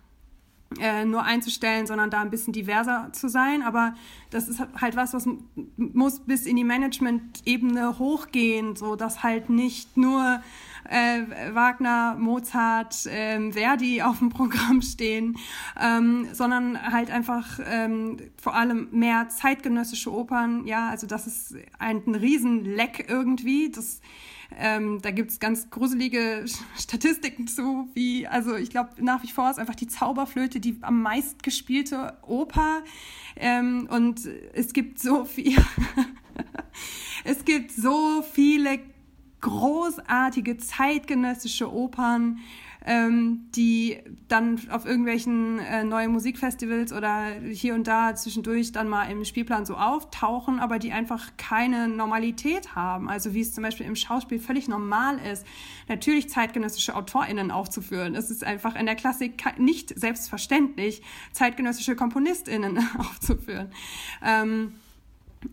B: äh, nur einzustellen, sondern da ein bisschen diverser zu sein. Aber das ist halt was, was muss bis in die Management-Ebene hochgehen, so dass halt nicht nur äh, Wagner, Mozart, äh, Verdi auf dem Programm stehen, ähm, sondern halt einfach ähm, vor allem mehr zeitgenössische Opern. Ja, also das ist ein, ein Riesenleck irgendwie. Das ähm, da gibt's ganz gruselige Statistiken zu, wie, also ich glaube, nach wie vor ist einfach die Zauberflöte die am meist gespielte Oper. Ähm, und es gibt so viel, es gibt so viele großartige zeitgenössische Opern, ähm, die dann auf irgendwelchen äh, neuen Musikfestivals oder hier und da zwischendurch dann mal im Spielplan so auftauchen, aber die einfach keine Normalität haben. Also wie es zum Beispiel im Schauspiel völlig normal ist, natürlich zeitgenössische AutorInnen aufzuführen. Es ist einfach in der Klassik nicht selbstverständlich, zeitgenössische KomponistInnen aufzuführen. Ähm,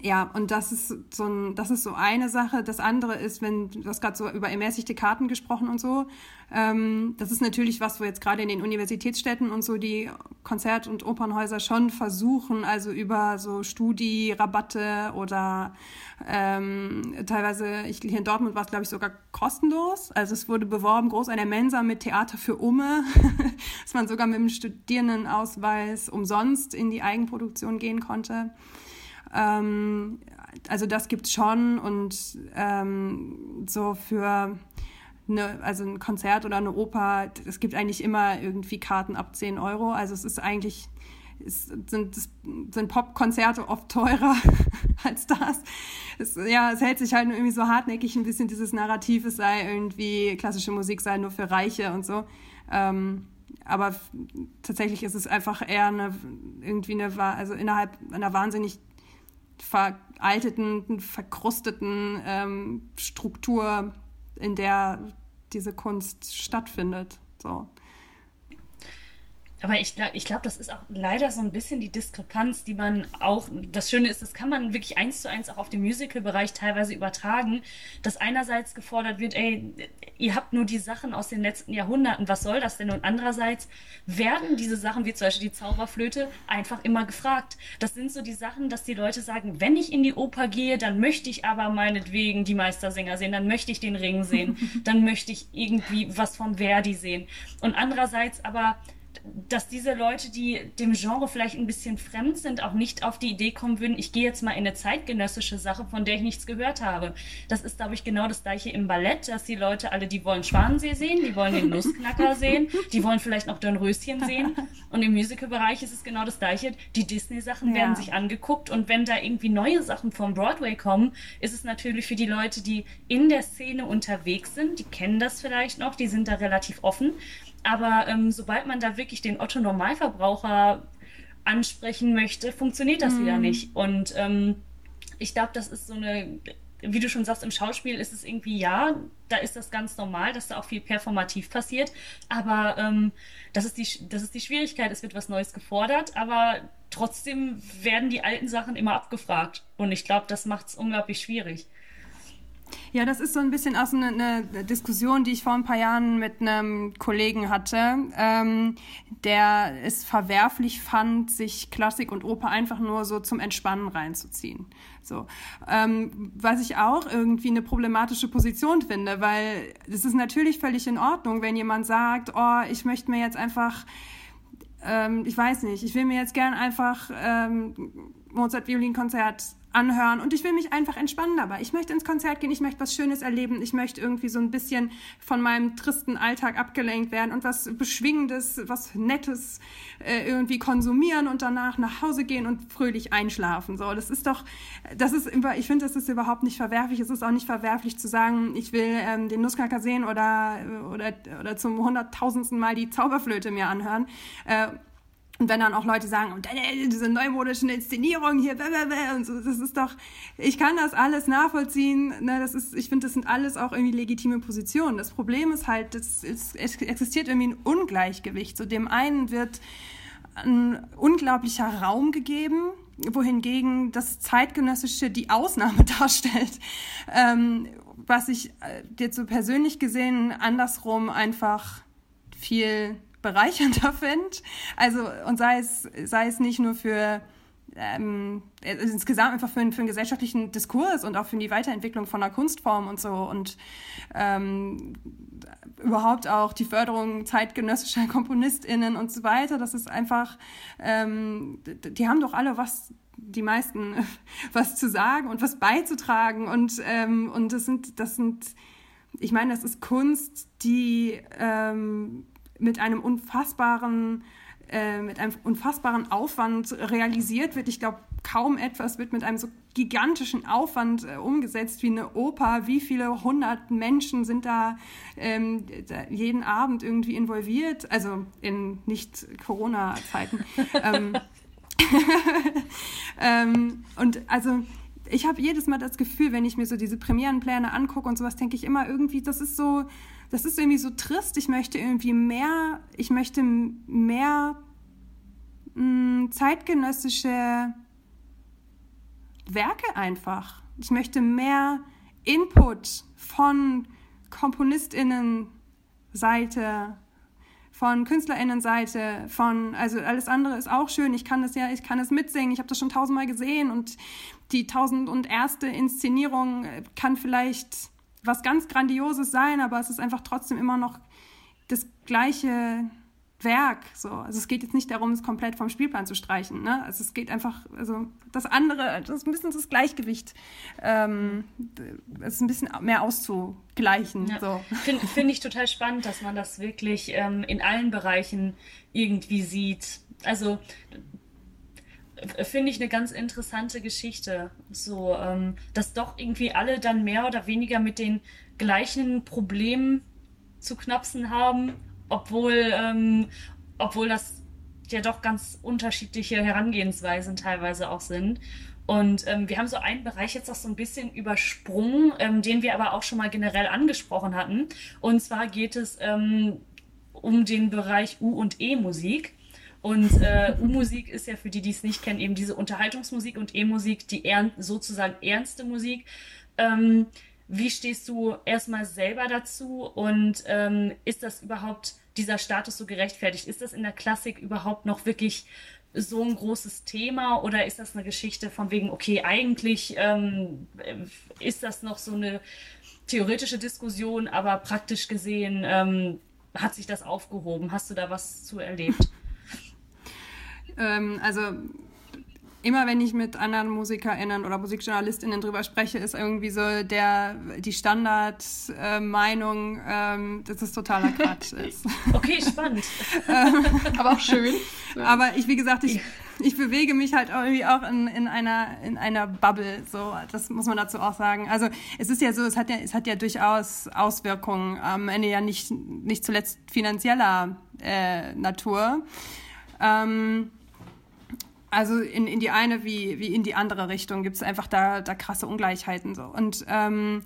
B: ja, und das ist so ein, das ist so eine Sache. Das andere ist, wenn du hast gerade so über ermäßigte Karten gesprochen und so. Ähm, das ist natürlich was, wo jetzt gerade in den Universitätsstädten und so die Konzert- und Opernhäuser schon versuchen, also über so Studi-Rabatte oder ähm, teilweise, ich, hier in Dortmund war es, glaube ich, sogar kostenlos. Also es wurde beworben, groß an der Mensa mit Theater für Umme, dass man sogar mit dem Studierendenausweis umsonst in die Eigenproduktion gehen konnte. Ähm, also das gibt's schon und ähm, so für eine, also ein Konzert oder eine Oper, es gibt eigentlich immer irgendwie Karten ab 10 Euro. Also es ist eigentlich, es sind, sind Popkonzerte oft teurer als das. Es, ja, es hält sich halt irgendwie so hartnäckig ein bisschen dieses Narrativ, es sei irgendwie, klassische Musik sei nur für Reiche und so. Ähm, aber tatsächlich ist es einfach eher eine, irgendwie eine, also innerhalb einer wahnsinnig veralteten, verkrusteten ähm, Struktur, in der diese Kunst stattfindet. So.
A: Aber ich, ich glaube, das ist auch leider so ein bisschen die Diskrepanz, die man auch, das Schöne ist, das kann man wirklich eins zu eins auch auf den Musical-Bereich teilweise übertragen, dass einerseits gefordert wird, ey, ihr habt nur die Sachen aus den letzten Jahrhunderten, was soll das denn? Und andererseits werden diese Sachen, wie zum Beispiel die Zauberflöte, einfach immer gefragt. Das sind so die Sachen, dass die Leute sagen, wenn ich in die Oper gehe, dann möchte ich aber meinetwegen die Meistersänger sehen, dann möchte ich den Ring sehen, dann möchte ich irgendwie was von Verdi sehen. Und andererseits aber dass diese Leute, die dem Genre vielleicht ein bisschen fremd sind, auch nicht auf die Idee kommen würden, ich gehe jetzt mal in eine zeitgenössische Sache, von der ich nichts gehört habe. Das ist, glaube ich, genau das gleiche im Ballett, dass die Leute alle, die wollen Schwanensee sehen, die wollen den Nussknacker sehen, die wollen vielleicht noch Dornröschen sehen. Und im Musical-Bereich ist es genau das gleiche. Die Disney-Sachen ja. werden sich angeguckt und wenn da irgendwie neue Sachen vom Broadway kommen, ist es natürlich für die Leute, die in der Szene unterwegs sind, die kennen das vielleicht noch, die sind da relativ offen. Aber ähm, sobald man da wirklich den Otto Normalverbraucher ansprechen möchte, funktioniert das mhm. wieder nicht. Und ähm, ich glaube, das ist so eine, wie du schon sagst, im Schauspiel ist es irgendwie ja, da ist das ganz normal, dass da auch viel performativ passiert. Aber ähm, das, ist die, das ist die Schwierigkeit, es wird was Neues gefordert, aber trotzdem werden die alten Sachen immer abgefragt. Und ich glaube, das macht es unglaublich schwierig.
B: Ja, das ist so ein bisschen auch so eine, eine, Diskussion, die ich vor ein paar Jahren mit einem Kollegen hatte, ähm, der es verwerflich fand, sich Klassik und Oper einfach nur so zum Entspannen reinzuziehen. So, ähm, was ich auch irgendwie eine problematische Position finde, weil es ist natürlich völlig in Ordnung, wenn jemand sagt, oh, ich möchte mir jetzt einfach ähm, ich weiß nicht, ich will mir jetzt gern einfach ähm, Mozart-Violinkonzert anhören und ich will mich einfach entspannen dabei. Ich möchte ins Konzert gehen, ich möchte was Schönes erleben, ich möchte irgendwie so ein bisschen von meinem tristen Alltag abgelenkt werden und was Beschwingendes, was Nettes äh, irgendwie konsumieren und danach nach Hause gehen und fröhlich einschlafen. So, das ist doch, das ist, ich finde, das ist überhaupt nicht verwerflich. Es ist auch nicht verwerflich zu sagen, ich will ähm, den Nussknacker sehen oder, oder, oder zum hunderttausendsten Mal die Zauberflöte mir anhören. Äh, und wenn dann auch Leute sagen, äh, diese neumodischen Inszenierungen hier, und so, das ist doch, ich kann das alles nachvollziehen. Ne, das ist, ich finde, das sind alles auch irgendwie legitime Positionen. Das Problem ist halt, das ist, es existiert irgendwie ein Ungleichgewicht. So dem einen wird ein unglaublicher Raum gegeben, wohingegen das Zeitgenössische die Ausnahme darstellt. Ähm, was ich äh, jetzt so persönlich gesehen andersrum einfach viel bereichernder finde. Also, und sei es, sei es nicht nur für ähm, insgesamt einfach für, für einen gesellschaftlichen Diskurs und auch für die Weiterentwicklung von einer Kunstform und so und ähm, überhaupt auch die Förderung zeitgenössischer KomponistInnen und so weiter. Das ist einfach, ähm, die haben doch alle was, die meisten, was zu sagen und was beizutragen und, ähm, und das sind, das sind, ich meine, das ist Kunst, die ähm, mit einem unfassbaren äh, mit einem unfassbaren Aufwand realisiert wird. Ich glaube, kaum etwas wird mit einem so gigantischen Aufwand äh, umgesetzt wie eine Oper. Wie viele hundert Menschen sind da ähm, jeden Abend irgendwie involviert? Also in nicht Corona-Zeiten. ähm, ähm, und also ich habe jedes Mal das Gefühl, wenn ich mir so diese Premierenpläne angucke und sowas, denke ich immer irgendwie, das ist so, das ist irgendwie so trist. Ich möchte irgendwie mehr, ich möchte mehr mh, zeitgenössische Werke einfach. Ich möchte mehr Input von KomponistInnen-Seite, von KünstlerInnen-Seite, von, also alles andere ist auch schön. Ich kann das ja, ich kann es mitsingen. Ich habe das schon tausendmal gesehen und die tausend und erste Inszenierung kann vielleicht was ganz Grandioses sein, aber es ist einfach trotzdem immer noch das gleiche Werk. So. Also es geht jetzt nicht darum, es komplett vom Spielplan zu streichen. Ne? Also es geht einfach, also das andere, das ist ein bisschen das Gleichgewicht, ähm, es ist ein bisschen mehr auszugleichen. Ja. So.
A: Finde find ich total spannend, dass man das wirklich ähm, in allen Bereichen irgendwie sieht. Also finde ich eine ganz interessante Geschichte. So, ähm, dass doch irgendwie alle dann mehr oder weniger mit den gleichen Problemen zu knapsen haben, obwohl, ähm, obwohl das ja doch ganz unterschiedliche Herangehensweisen teilweise auch sind. Und ähm, wir haben so einen Bereich jetzt auch so ein bisschen übersprungen, ähm, den wir aber auch schon mal generell angesprochen hatten. Und zwar geht es ähm, um den Bereich U- und E-Musik. Und äh, U-Musik ist ja für die, die es nicht kennen, eben diese Unterhaltungsmusik und E-Musik, die ern sozusagen ernste Musik. Ähm, wie stehst du erstmal selber dazu und ähm, ist das überhaupt dieser Status so gerechtfertigt? Ist das in der Klassik überhaupt noch wirklich so ein großes Thema oder ist das eine Geschichte von wegen, okay, eigentlich ähm, ist das noch so eine theoretische Diskussion, aber praktisch gesehen ähm, hat sich das aufgehoben? Hast du da was zu erlebt?
B: Ähm, also immer wenn ich mit anderen MusikerInnen oder MusikjournalistInnen drüber spreche, ist irgendwie so der, die Standardmeinung, äh, ähm, dass es totaler Quatsch ist.
A: Okay, spannend.
C: aber auch schön.
B: Aber ich, wie gesagt, ich, ich bewege mich halt irgendwie auch in, in, einer, in einer Bubble, so, das muss man dazu auch sagen. Also, es ist ja so, es hat ja, es hat ja durchaus Auswirkungen am Ende ja nicht, nicht zuletzt finanzieller äh, Natur. Ähm, also in, in die eine wie, wie in die andere Richtung gibt es einfach da, da krasse Ungleichheiten so. Und ähm,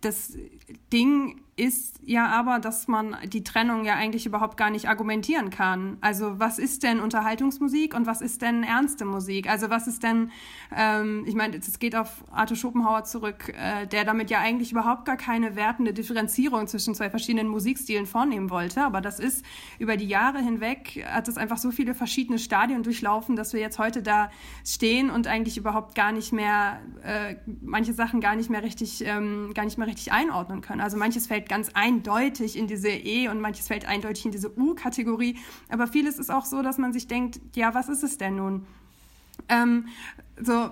B: das Ding ist ja aber, dass man die Trennung ja eigentlich überhaupt gar nicht argumentieren kann. Also was ist denn Unterhaltungsmusik und was ist denn ernste Musik? Also was ist denn, ähm, ich meine, es geht auf Arthur Schopenhauer zurück, äh, der damit ja eigentlich überhaupt gar keine wertende Differenzierung zwischen zwei verschiedenen Musikstilen vornehmen wollte. Aber das ist über die Jahre hinweg, hat es einfach so viele verschiedene Stadien durchlaufen, dass wir jetzt heute da stehen und eigentlich überhaupt gar nicht mehr, äh, manche Sachen gar nicht mehr richtig, ähm, gar nicht mehr richtig einordnen können. Also manches fällt ganz eindeutig in diese E und manches fällt eindeutig in diese U-Kategorie. Aber vieles ist auch so, dass man sich denkt, ja, was ist es denn nun? Ähm, so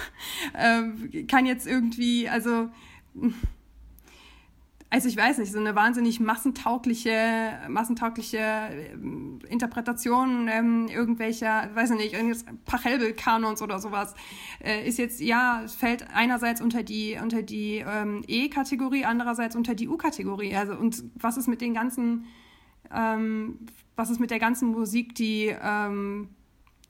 B: ähm, kann jetzt irgendwie, also also ich weiß nicht, so eine wahnsinnig massentaugliche, massentaugliche ähm, Interpretation ähm, irgendwelcher, weiß ich nicht, irgendwas Pachelbel-Kanons oder sowas, äh, ist jetzt, ja, fällt einerseits unter die, unter die ähm, E-Kategorie, andererseits unter die U-Kategorie. Also, und was ist mit den ganzen, ähm, was ist mit der ganzen Musik, die, ähm,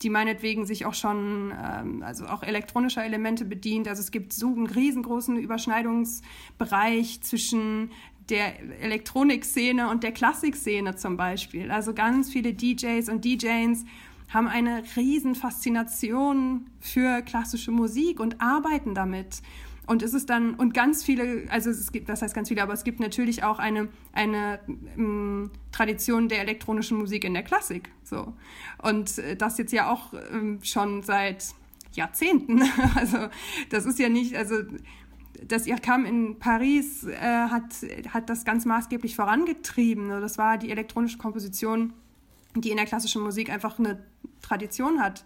B: die meinetwegen sich auch schon, ähm, also auch elektronischer Elemente bedient. Also es gibt so einen riesengroßen Überschneidungsbereich zwischen der Elektronikszene und der Klassikszene zum Beispiel. Also ganz viele DJs und DJs haben eine riesen Faszination für klassische Musik und arbeiten damit. Und es ist dann, und ganz viele, also es gibt, was heißt ganz viele, aber es gibt natürlich auch eine, eine ähm, Tradition der elektronischen Musik in der Klassik. So. Und äh, das jetzt ja auch ähm, schon seit Jahrzehnten. Also das ist ja nicht, also das kam in Paris, äh, hat, hat das ganz maßgeblich vorangetrieben. Das war die elektronische Komposition, die in der klassischen Musik einfach eine Tradition hat.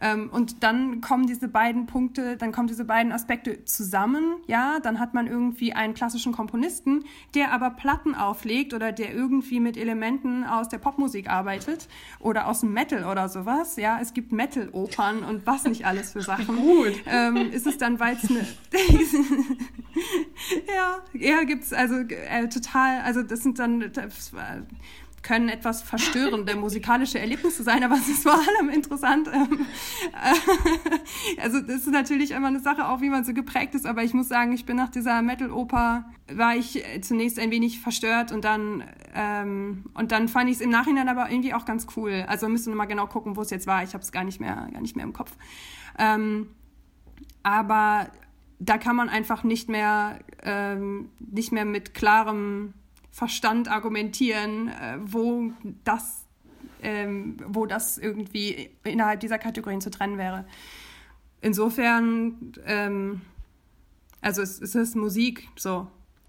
B: Ähm, und dann kommen diese beiden Punkte, dann kommen diese beiden Aspekte zusammen. Ja, dann hat man irgendwie einen klassischen Komponisten, der aber Platten auflegt oder der irgendwie mit Elementen aus der Popmusik arbeitet oder aus dem Metal oder sowas. Ja, es gibt Metal-Opern und was nicht alles für Sachen. Gut. Ähm, ist es dann, weil es eine. ja, ja, gibt's also äh, total, also das sind dann. Das, können etwas verstörende musikalische Erlebnisse sein, aber es ist vor allem interessant. Ähm, äh, also das ist natürlich immer eine Sache, auch wie man so geprägt ist, aber ich muss sagen, ich bin nach dieser Metal-Oper, war ich zunächst ein wenig verstört und dann, ähm, und dann fand ich es im Nachhinein aber irgendwie auch ganz cool. Also müssen wir mal genau gucken, wo es jetzt war. Ich habe es gar nicht mehr, gar nicht mehr im Kopf. Ähm, aber da kann man einfach nicht mehr, ähm, nicht mehr mit klarem Verstand argumentieren, äh, wo das, ähm, wo das irgendwie innerhalb dieser Kategorien zu trennen wäre. Insofern, ähm, also es, es ist Musik, so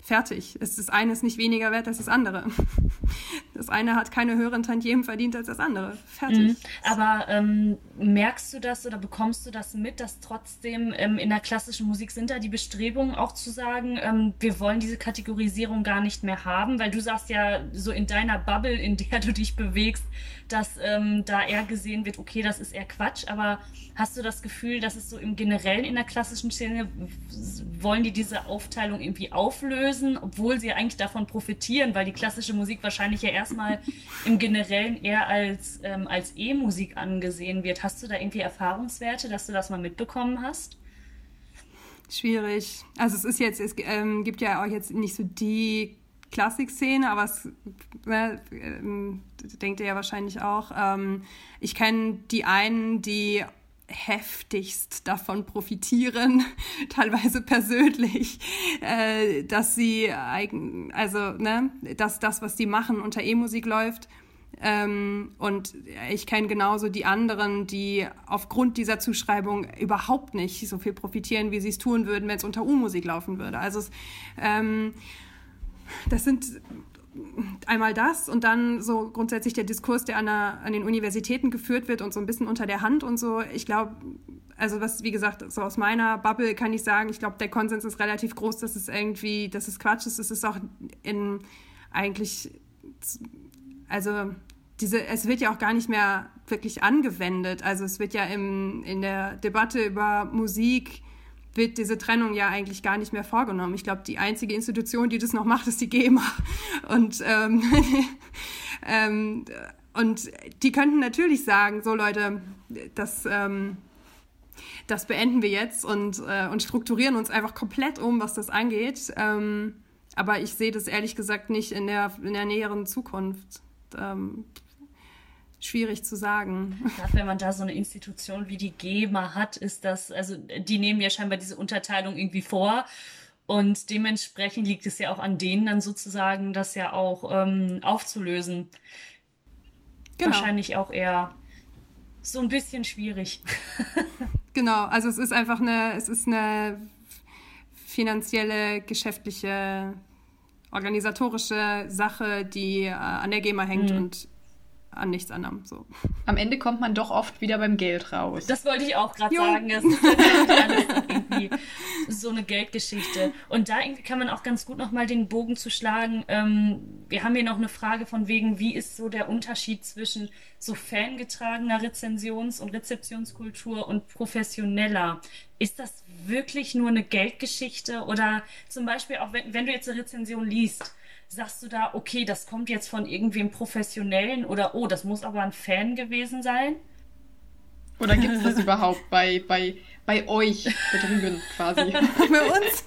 B: fertig. Es, ist nicht weniger wert als das andere. Das eine hat keine höheren Tantiemen verdient als das andere. Fertig. Mhm.
A: Aber ähm, merkst du das oder bekommst du das mit, dass trotzdem ähm, in der klassischen Musik sind da die Bestrebungen auch zu sagen, ähm, wir wollen diese Kategorisierung gar nicht mehr haben? Weil du sagst ja so in deiner Bubble, in der du dich bewegst, dass ähm, da eher gesehen wird, okay, das ist eher Quatsch. Aber hast du das Gefühl, dass es so im Generellen in der klassischen Szene, wollen die diese Aufteilung irgendwie auflösen, obwohl sie eigentlich davon profitieren, weil die klassische Musik wahrscheinlich ja erstmal im Generellen eher als, ähm, als E-Musik angesehen wird. Hast du da irgendwie Erfahrungswerte, dass du das mal mitbekommen hast?
B: Schwierig. Also es ist jetzt, es ähm, gibt ja auch jetzt nicht so die Klassikszene, aber es ähm, denkt ihr ja wahrscheinlich auch. Ähm, ich kenne die einen, die heftigst davon profitieren, teilweise persönlich, äh, dass sie eigen, also ne, dass das, was sie machen, unter E-Musik läuft. Ähm, und ich kenne genauso die anderen, die aufgrund dieser Zuschreibung überhaupt nicht so viel profitieren, wie sie es tun würden, wenn es unter U-Musik laufen würde. Also es, ähm, das sind einmal das und dann so grundsätzlich der Diskurs, der an, der, an den Universitäten geführt wird und so ein bisschen unter der Hand und so. Ich glaube, also was, wie gesagt, so aus meiner Bubble kann ich sagen, ich glaube, der Konsens ist relativ groß, dass es irgendwie, dass es Quatsch ist. Es ist auch in eigentlich, also diese, es wird ja auch gar nicht mehr wirklich angewendet. Also es wird ja im, in der Debatte über Musik wird diese Trennung ja eigentlich gar nicht mehr vorgenommen. Ich glaube, die einzige Institution, die das noch macht, ist die GEMA. Und, ähm, ähm, und die könnten natürlich sagen, so Leute, das, ähm, das beenden wir jetzt und, äh, und strukturieren uns einfach komplett um, was das angeht. Ähm, aber ich sehe das ehrlich gesagt nicht in der, in der näheren Zukunft. Ähm, schwierig zu sagen.
A: Gerade wenn man da so eine Institution wie die GEMA hat, ist das, also die nehmen ja scheinbar diese Unterteilung irgendwie vor. Und dementsprechend liegt es ja auch an denen dann sozusagen, das ja auch ähm, aufzulösen. Genau. Wahrscheinlich auch eher so ein bisschen schwierig.
B: genau, also es ist einfach eine, es ist eine finanzielle, geschäftliche, organisatorische Sache, die äh, an der GEMA hängt mhm. und an nichts anderem. So.
C: Am Ende kommt man doch oft wieder beim Geld raus.
A: Das wollte ich auch gerade sagen. Das ist alles irgendwie so eine Geldgeschichte. Und da kann man auch ganz gut nochmal den Bogen zu schlagen. Ähm, wir haben hier noch eine Frage von wegen, wie ist so der Unterschied zwischen so fangetragener Rezensions- und Rezeptionskultur und professioneller? Ist das wirklich nur eine Geldgeschichte? Oder zum Beispiel auch, wenn, wenn du jetzt eine Rezension liest, sagst du da, okay, das kommt jetzt von irgendwem Professionellen oder oh, das muss aber ein Fan gewesen sein?
C: Oder gibt es das überhaupt bei, bei, bei euch da drüben quasi?
B: bei uns?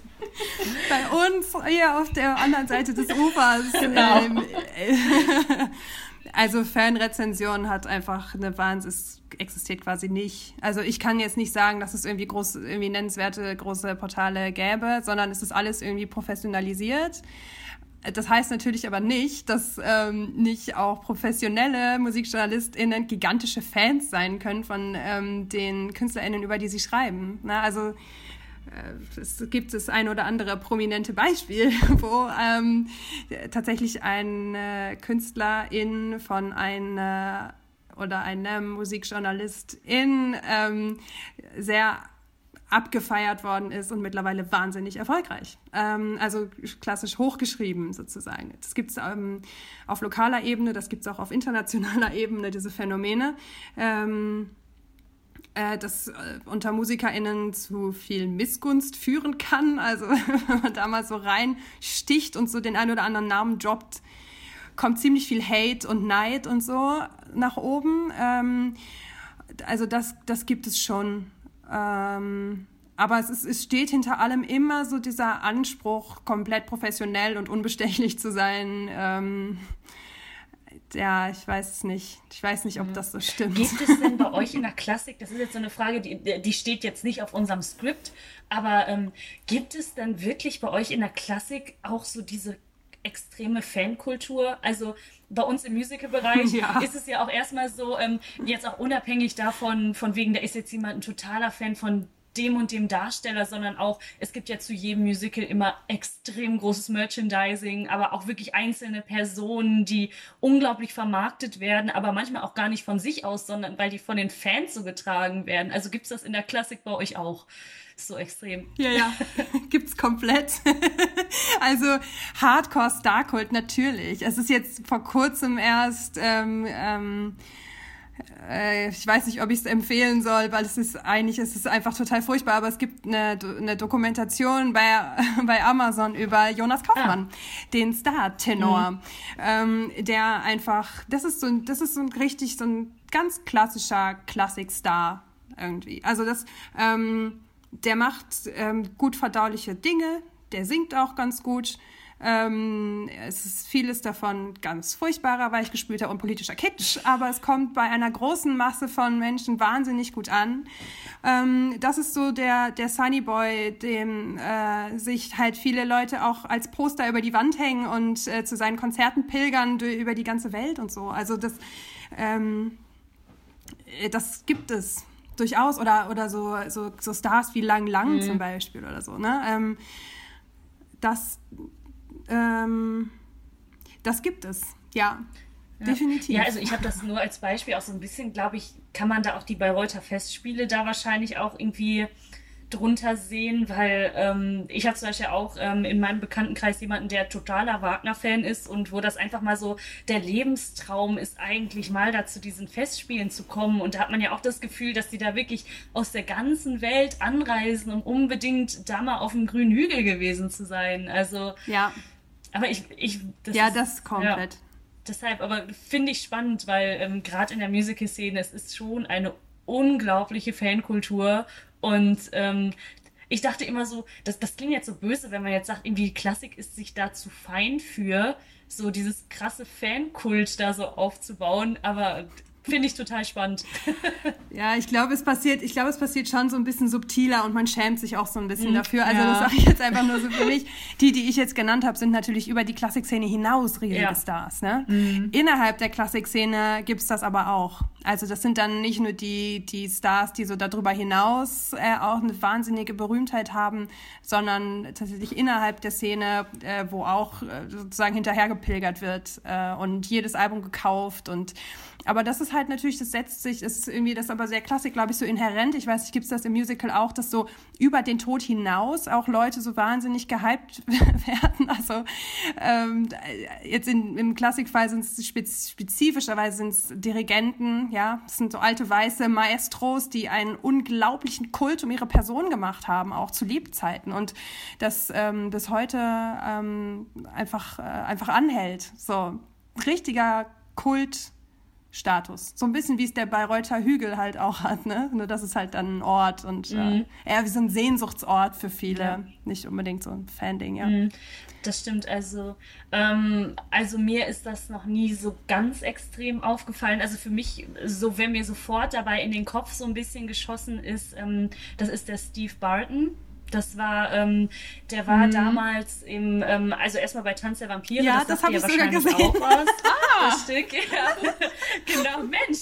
B: Bei uns hier auf der anderen Seite des Ufers. Genau. Ähm, äh, Also Fanrezension hat einfach eine Wahnsinns existiert quasi nicht. Also ich kann jetzt nicht sagen, dass es irgendwie groß, irgendwie nennenswerte große Portale gäbe, sondern es ist alles irgendwie professionalisiert. Das heißt natürlich aber nicht, dass ähm, nicht auch professionelle MusikjournalistInnen gigantische Fans sein können von ähm, den KünstlerInnen, über die sie schreiben. Na, also äh, es gibt das ein oder andere prominente Beispiel, wo ähm, tatsächlich ein äh, Künstlerin von einer oder einem Musikjournalistin ähm, sehr abgefeiert worden ist und mittlerweile wahnsinnig erfolgreich. Ähm, also klassisch hochgeschrieben sozusagen. Das gibt es ähm, auf lokaler Ebene, das gibt es auch auf internationaler Ebene, diese Phänomene. Ähm, äh, das äh, unter MusikerInnen zu viel Missgunst führen kann. Also wenn man da mal so reinsticht und so den einen oder anderen Namen droppt, kommt ziemlich viel Hate und Neid und so nach oben. Ähm, also das, das gibt es schon. Ähm, aber es, ist, es steht hinter allem immer so dieser Anspruch, komplett professionell und unbestechlich zu sein. Ähm, ja, ich weiß es nicht. Ich weiß nicht, ob das so stimmt.
A: Gibt es denn bei euch in der Klassik, das ist jetzt so eine Frage, die, die steht jetzt nicht auf unserem Skript, aber ähm, gibt es denn wirklich bei euch in der Klassik auch so diese extreme Fankultur? Also bei uns im Musical-Bereich ja. ist es ja auch erstmal so, ähm, jetzt auch unabhängig davon, von wegen, da ist jetzt jemand ein totaler Fan von dem und dem Darsteller, sondern auch, es gibt ja zu jedem Musical immer extrem großes Merchandising, aber auch wirklich einzelne Personen, die unglaublich vermarktet werden, aber manchmal auch gar nicht von sich aus, sondern weil die von den Fans so getragen werden. Also gibt es das in der Klassik bei euch auch? so extrem.
B: Ja, ja, gibt's komplett. also Hardcore Starcult natürlich. Es ist jetzt vor kurzem erst ähm, ähm, äh, ich weiß nicht, ob ich es empfehlen soll, weil es ist eigentlich, es ist einfach total furchtbar, aber es gibt eine, eine Dokumentation bei, bei Amazon über Jonas Kaufmann, ah. den Star-Tenor, mhm. ähm, der einfach, das ist so, das ist so ein richtig, so ein ganz klassischer Klassik-Star irgendwie. Also das, ähm, der macht ähm, gut verdauliche Dinge, der singt auch ganz gut. Ähm, es ist vieles davon ganz furchtbarer, weichgespülter und politischer Kitsch, aber es kommt bei einer großen Masse von Menschen wahnsinnig gut an. Ähm, das ist so der, der Sunny Boy, dem äh, sich halt viele Leute auch als Poster über die Wand hängen und äh, zu seinen Konzerten pilgern über die ganze Welt und so. Also das, ähm, äh, das gibt es durchaus oder, oder so, so, so Stars wie Lang Lang mhm. zum Beispiel oder so. Ne? Ähm, das, ähm, das gibt es, ja. Ja. Definitiv.
A: Ja, also ich habe das nur als Beispiel auch so ein bisschen, glaube ich, kann man da auch die Bayreuther Festspiele da wahrscheinlich auch irgendwie drunter sehen, weil ähm, ich habe zum Beispiel auch ähm, in meinem Bekanntenkreis jemanden, der totaler Wagner-Fan ist und wo das einfach mal so der Lebenstraum ist, eigentlich mal da zu diesen Festspielen zu kommen. Und da hat man ja auch das Gefühl, dass die da wirklich aus der ganzen Welt anreisen, um unbedingt da mal auf dem grünen Hügel gewesen zu sein. Also
B: ja.
A: Aber ich, ich
B: das ja, ist, das komplett. Ja,
A: deshalb, aber finde ich spannend, weil ähm, gerade in der Musical-Szene, es ist schon eine unglaubliche Fankultur und ähm, ich dachte immer so, das, das klingt jetzt so böse, wenn man jetzt sagt, irgendwie Klassik ist sich da zu fein für, so dieses krasse Fankult da so aufzubauen, aber Finde ich total spannend.
B: ja, ich glaube, es passiert, ich glaube, es passiert schon so ein bisschen subtiler und man schämt sich auch so ein bisschen mhm, dafür. Also ja. das sage ich jetzt einfach nur so für mich. Die, die ich jetzt genannt habe, sind natürlich über die Klassikszene hinaus riesige ja. Stars. Ne? Mhm. Innerhalb der Klassikszene gibt's das aber auch. Also das sind dann nicht nur die, die Stars, die so darüber hinaus äh, auch eine wahnsinnige Berühmtheit haben, sondern tatsächlich innerhalb der Szene, äh, wo auch äh, sozusagen hinterhergepilgert wird äh, und jedes Album gekauft und aber das ist halt natürlich, das setzt sich, ist irgendwie das aber sehr klassisch, glaube ich, so inhärent. Ich weiß nicht, gibt es das im Musical auch, dass so über den Tod hinaus auch Leute so wahnsinnig gehypt werden. Also ähm, jetzt in, im Klassikfall sind es spezifischerweise sind es Dirigenten, ja, es sind so alte weiße Maestros, die einen unglaublichen Kult um ihre Person gemacht haben, auch zu Lebzeiten und das ähm, bis heute ähm, einfach, äh, einfach anhält. So richtiger Kult Status. So ein bisschen wie es der Bayreuther Hügel halt auch hat, ne? Nur das ist halt dann ein Ort und äh, mhm. äh, eher wie so ein Sehnsuchtsort für viele, ja. nicht unbedingt so ein Fan-Ding, ja. Mhm.
A: Das stimmt, also, ähm, also mir ist das noch nie so ganz extrem aufgefallen. Also für mich, so wenn mir sofort dabei in den Kopf so ein bisschen geschossen ist, ähm, das ist der Steve Barton. Das war, ähm, der war mhm. damals im, ähm, also erstmal bei Tanz der Vampire.
B: Ja, das, das habe ich sogar gesehen. Auch was.
A: ah, das Stück, ja. genau, Mensch.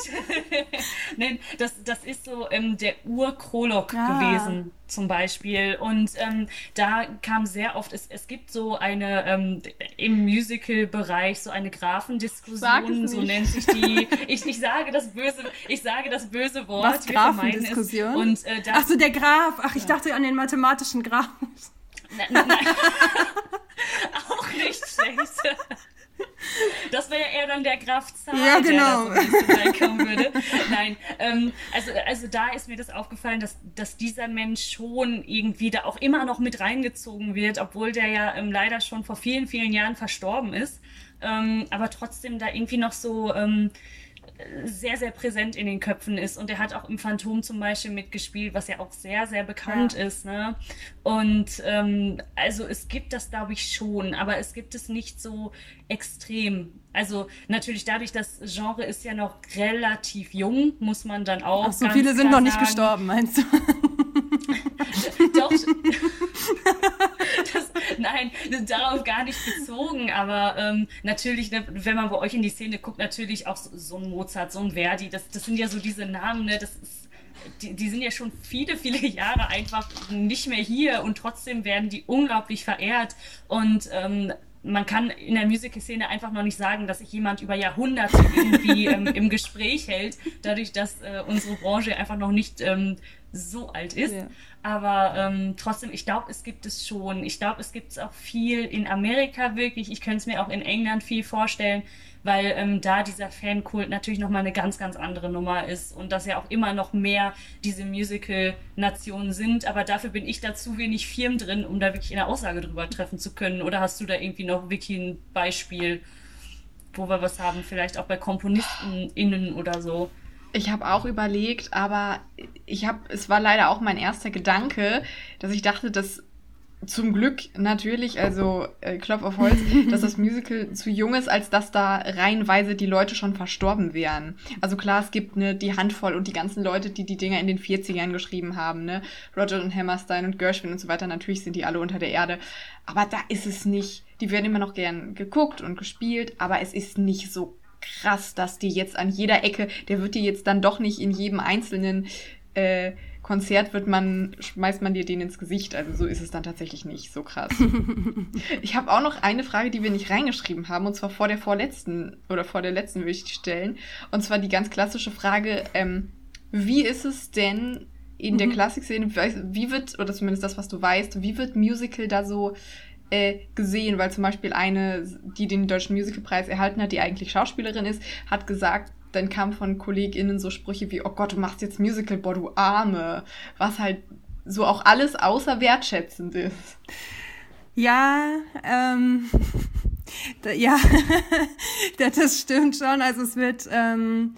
A: Nein, das, das ist so ähm, der Urprolog ah. gewesen zum Beispiel. Und ähm, da kam sehr oft, es, es gibt so eine ähm, im Musical-Bereich so eine Grafendiskussion, so nennt sich die. Ich, ich sage das böse, ich sage das böse Wort.
B: Was Grafendiskussion? Und, äh, Ach so, der Graf. Ach, ich ja. dachte an den mathematischen Graf.
A: Nein, nein, nein. Auch nicht schlecht. Das wäre ja eher dann der Graf Zahl,
B: ja, genau.
A: der da so reinkommen würde. Nein, ähm, also, also da ist mir das aufgefallen, dass, dass dieser Mensch schon irgendwie da auch immer noch mit reingezogen wird, obwohl der ja ähm, leider schon vor vielen, vielen Jahren verstorben ist. Ähm, aber trotzdem da irgendwie noch so ähm, sehr, sehr präsent in den Köpfen ist. Und er hat auch im Phantom zum Beispiel mitgespielt, was ja auch sehr, sehr bekannt ja. ist. Ne? Und ähm, also es gibt das, glaube ich, schon, aber es gibt es nicht so extrem. Also natürlich dadurch, das Genre ist ja noch relativ jung, muss man dann auch. Ach,
B: so viele sind noch nicht gestorben, meinst du?
A: Doch. nein, darauf gar nicht bezogen, aber ähm, natürlich, ne, wenn man bei euch in die Szene guckt, natürlich auch so, so ein Mozart, so ein Verdi, das, das sind ja so diese Namen, ne, das ist, die, die sind ja schon viele, viele Jahre einfach nicht mehr hier und trotzdem werden die unglaublich verehrt und ähm, man kann in der Musical-Szene einfach noch nicht sagen, dass sich jemand über Jahrhunderte irgendwie ähm, im Gespräch hält, dadurch, dass äh, unsere Branche einfach noch nicht ähm, so alt ist. Ja. Aber ähm, trotzdem, ich glaube, es gibt es schon. Ich glaube, es gibt es auch viel in Amerika wirklich. Ich könnte es mir auch in England viel vorstellen, weil ähm, da dieser Fankult natürlich nochmal eine ganz, ganz andere Nummer ist und dass ja auch immer noch mehr diese Musical-Nationen sind. Aber dafür bin ich da zu wenig Firmen drin, um da wirklich eine Aussage drüber treffen zu können. Oder hast du da irgendwie noch wirklich ein Beispiel, wo wir was haben? Vielleicht auch bei KomponistInnen oder so?
C: Ich habe auch überlegt, aber ich habe, es war leider auch mein erster Gedanke, dass ich dachte, dass zum Glück natürlich, also äh, Klopf auf Holz, dass das Musical zu jung ist, als dass da reihenweise die Leute schon verstorben wären. Also klar, es gibt ne, die Handvoll und die ganzen Leute, die die Dinger in den 40ern geschrieben haben, ne, Roger und Hammerstein und Gershwin und so weiter, natürlich sind die alle unter der Erde. Aber da ist es nicht. Die werden immer noch gern geguckt und gespielt, aber es ist nicht so krass, dass die jetzt an jeder Ecke, der wird dir jetzt dann doch nicht in jedem einzelnen äh, Konzert wird man, schmeißt man dir den ins Gesicht. Also so ist es dann tatsächlich nicht so krass. ich habe auch noch eine Frage, die wir nicht reingeschrieben haben, und zwar vor der vorletzten oder vor der letzten würde ich die stellen. Und zwar die ganz klassische Frage, ähm, wie ist es denn in mhm. der Klassikszene, wie wird, oder zumindest das, was du weißt, wie wird Musical da so äh, gesehen, weil zum Beispiel eine, die den Deutschen Musicalpreis erhalten hat, die eigentlich Schauspielerin ist, hat gesagt, dann kam von KollegInnen so Sprüche wie, oh Gott, du machst jetzt Musical, boah, du Arme. Was halt so auch alles außer wertschätzend ist.
B: Ja, ähm, ja, das stimmt schon. Also es wird, ähm,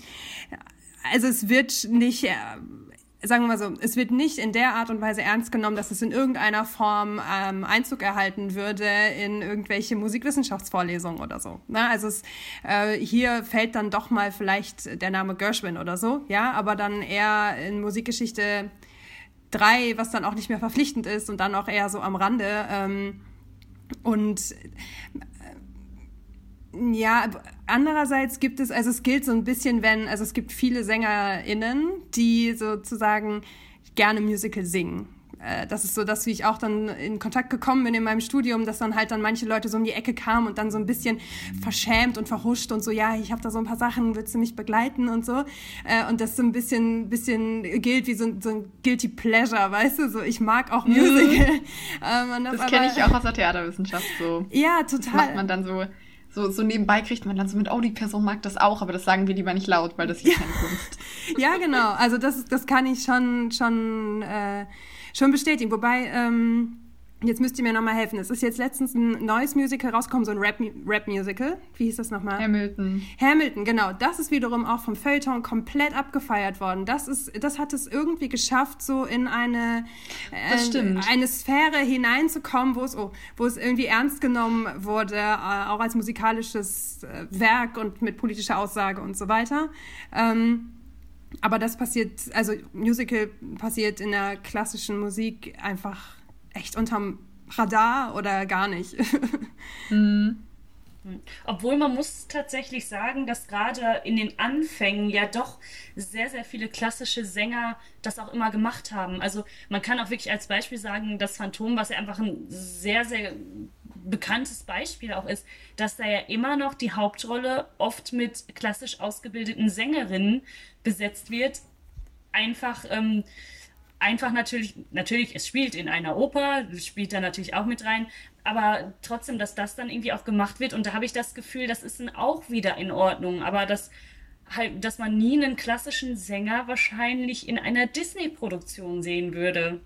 B: also es wird nicht, äh, sagen wir mal so, es wird nicht in der Art und Weise ernst genommen, dass es in irgendeiner Form ähm, Einzug erhalten würde in irgendwelche Musikwissenschaftsvorlesungen oder so. Na, also es, äh, hier fällt dann doch mal vielleicht der Name Gershwin oder so, ja, aber dann eher in Musikgeschichte 3, was dann auch nicht mehr verpflichtend ist und dann auch eher so am Rande. Ähm, und ja, andererseits gibt es, also es gilt so ein bisschen, wenn, also es gibt viele SängerInnen, die sozusagen gerne Musical singen. Äh, das ist so das, wie ich auch dann in Kontakt gekommen bin in meinem Studium, dass dann halt dann manche Leute so um die Ecke kamen und dann so ein bisschen verschämt und verhuscht und so, ja, ich habe da so ein paar Sachen, willst du mich begleiten und so. Äh, und das so ein bisschen, bisschen gilt wie so, ein, so ein Guilty Pleasure, weißt du, so ich mag auch. Musical.
C: Mhm. das, das kenne ich auch aus der Theaterwissenschaft so.
B: Ja, total. Das
C: macht man dann so so, so nebenbei kriegt man dann so mit, oh, die Person mag das auch, aber das sagen wir lieber nicht laut, weil das ist keine Kunst.
B: ja, genau. Also das, das kann ich schon, schon, äh, schon bestätigen. Wobei, ähm, Jetzt müsst ihr mir nochmal helfen. Es ist jetzt letztens ein neues Musical rausgekommen, so ein Rap-Musical. Wie hieß das nochmal?
C: Hamilton.
B: Hamilton, genau. Das ist wiederum auch vom Feuilleton komplett abgefeiert worden. Das, ist, das hat es irgendwie geschafft, so in eine, äh, eine Sphäre hineinzukommen, wo es, oh, wo es irgendwie ernst genommen wurde, äh, auch als musikalisches äh, Werk und mit politischer Aussage und so weiter. Ähm, aber das passiert, also Musical passiert in der klassischen Musik einfach echt unterm Radar oder gar nicht.
A: mhm. Obwohl man muss tatsächlich sagen, dass gerade in den Anfängen ja doch sehr, sehr viele klassische Sänger das auch immer gemacht haben. Also man kann auch wirklich als Beispiel sagen, das Phantom, was ja einfach ein sehr, sehr bekanntes Beispiel auch ist, dass da ja immer noch die Hauptrolle oft mit klassisch ausgebildeten Sängerinnen besetzt wird. Einfach. Ähm, einfach natürlich, natürlich, es spielt in einer Oper, spielt da natürlich auch mit rein, aber trotzdem, dass das dann irgendwie auch gemacht wird und da habe ich das Gefühl, das ist dann auch wieder in Ordnung, aber das halt, dass man nie einen klassischen Sänger wahrscheinlich in einer Disney-Produktion sehen würde.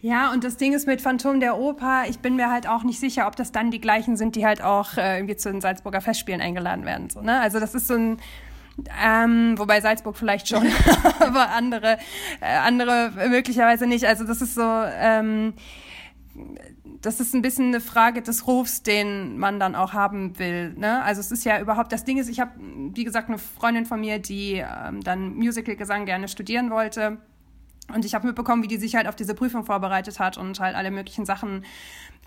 B: Ja, und das Ding ist mit Phantom der Oper, ich bin mir halt auch nicht sicher, ob das dann die gleichen sind, die halt auch äh, irgendwie zu den Salzburger Festspielen eingeladen werden. So, ne? Also das ist so ein, ähm, wobei Salzburg vielleicht schon, aber andere, äh, andere möglicherweise nicht. Also das ist so, ähm, das ist ein bisschen eine Frage des Rufs, den man dann auch haben will. Ne? Also es ist ja überhaupt, das Ding ist, ich habe, wie gesagt, eine Freundin von mir, die ähm, dann Musical-Gesang gerne studieren wollte. Und ich habe mitbekommen, wie die sich halt auf diese Prüfung vorbereitet hat und halt alle möglichen Sachen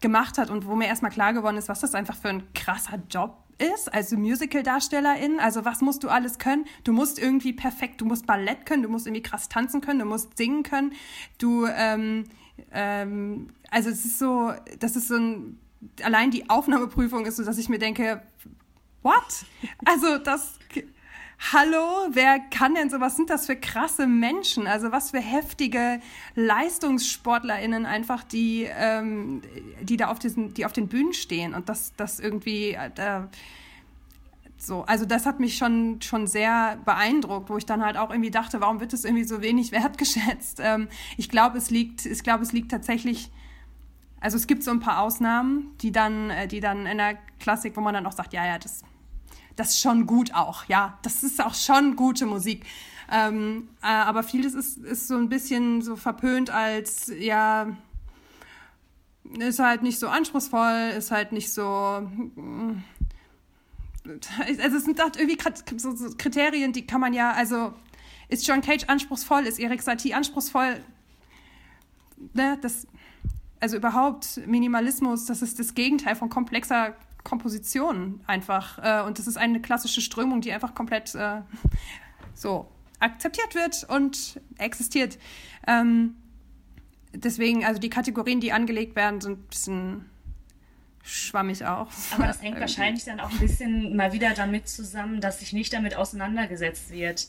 B: gemacht hat und wo mir erstmal klar geworden ist, was das einfach für ein krasser Job ist, also Musical-Darstellerin. Also was musst du alles können? Du musst irgendwie perfekt, du musst Ballett können, du musst irgendwie krass tanzen können, du musst singen können. Du, ähm, ähm, also es ist so, das ist so ein, allein die Aufnahmeprüfung ist so, dass ich mir denke, what? Also das hallo, wer kann denn so, was sind das für krasse Menschen? Also was für heftige LeistungssportlerInnen einfach, die, ähm, die da auf diesen, die auf den Bühnen stehen und das, das irgendwie, äh, so, also das hat mich schon, schon sehr beeindruckt, wo ich dann halt auch irgendwie dachte, warum wird das irgendwie so wenig wertgeschätzt? Ähm, ich glaube, es liegt, ich glaube, es liegt tatsächlich, also es gibt so ein paar Ausnahmen, die dann, äh, die dann in der Klassik, wo man dann auch sagt, ja, ja, das das ist schon gut auch, ja. Das ist auch schon gute Musik. Ähm, äh, aber vieles ist, ist so ein bisschen so verpönt als, ja, ist halt nicht so anspruchsvoll, ist halt nicht so. Also es sind halt irgendwie so, Kriterien, die kann man ja, also ist John Cage anspruchsvoll, ist Erik Satie anspruchsvoll? Ne, das, also überhaupt Minimalismus, das ist das Gegenteil von komplexer Komposition einfach. Äh, und das ist eine klassische Strömung, die einfach komplett äh, so akzeptiert wird und existiert. Ähm, deswegen, also die Kategorien, die angelegt werden, sind ein bisschen schwammig auch.
A: Aber das hängt wahrscheinlich dann auch ein bisschen mal wieder damit zusammen, dass sich nicht damit auseinandergesetzt wird.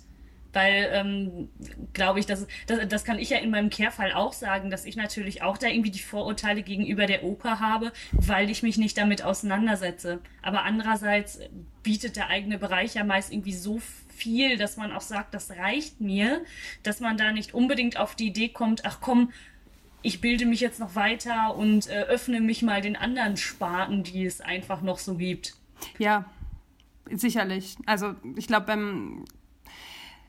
A: Weil, ähm, glaube ich, das, das, das kann ich ja in meinem Kehrfall auch sagen, dass ich natürlich auch da irgendwie die Vorurteile gegenüber der Oper habe, weil ich mich nicht damit auseinandersetze. Aber andererseits bietet der eigene Bereich ja meist irgendwie so viel, dass man auch sagt, das reicht mir, dass man da nicht unbedingt auf die Idee kommt, ach komm, ich bilde mich jetzt noch weiter und äh, öffne mich mal den anderen Sparten, die es einfach noch so gibt.
B: Ja, sicherlich. Also ich glaube, beim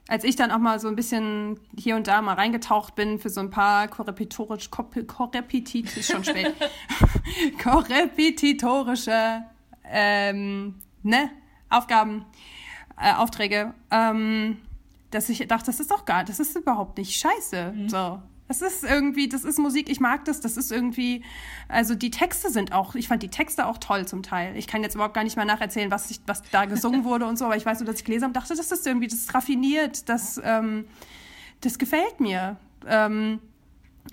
B: als ich dann auch mal so ein bisschen hier und da mal reingetaucht bin für so ein paar korrepitorisch, korrepitit, ist schon spät, korrepetitorische ähm, ne, Aufgaben, äh, Aufträge, ähm, dass ich dachte, das ist doch gar, das ist überhaupt nicht scheiße. Mhm. So. Das ist irgendwie, das ist Musik, ich mag das, das ist irgendwie, also die Texte sind auch, ich fand die Texte auch toll zum Teil. Ich kann jetzt überhaupt gar nicht mehr nacherzählen, was, ich, was da gesungen wurde und so, aber ich weiß nur, dass ich gelesen habe und dachte, das ist irgendwie, das ist raffiniert, das, ähm, das gefällt mir. Ähm,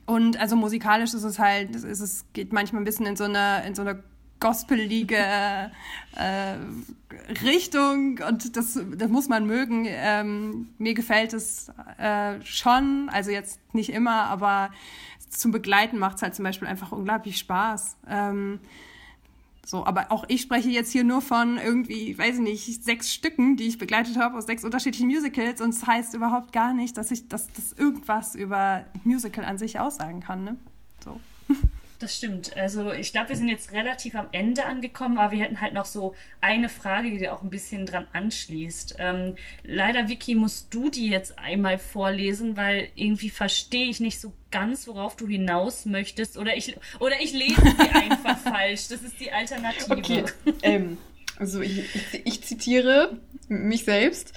B: und also musikalisch ist es halt, ist es geht manchmal ein bisschen in so eine, in so eine gospelige äh, Richtung und das, das muss man mögen. Ähm, mir gefällt es äh, schon, also jetzt nicht immer, aber zum Begleiten macht es halt zum Beispiel einfach unglaublich Spaß. Ähm, so, aber auch ich spreche jetzt hier nur von irgendwie, weiß ich nicht, sechs Stücken, die ich begleitet habe aus sechs unterschiedlichen Musicals und es das heißt überhaupt gar nicht, dass ich dass das irgendwas über Musical an sich aussagen kann. Ne? So.
A: Das stimmt. Also ich glaube, wir sind jetzt relativ am Ende angekommen, aber wir hätten halt noch so eine Frage, die dir auch ein bisschen dran anschließt. Ähm, leider, Vicky, musst du die jetzt einmal vorlesen, weil irgendwie verstehe ich nicht so ganz, worauf du hinaus möchtest. Oder ich, oder ich lese sie einfach falsch. Das ist die Alternative.
C: Okay. Ähm, also ich, ich, ich zitiere mich selbst.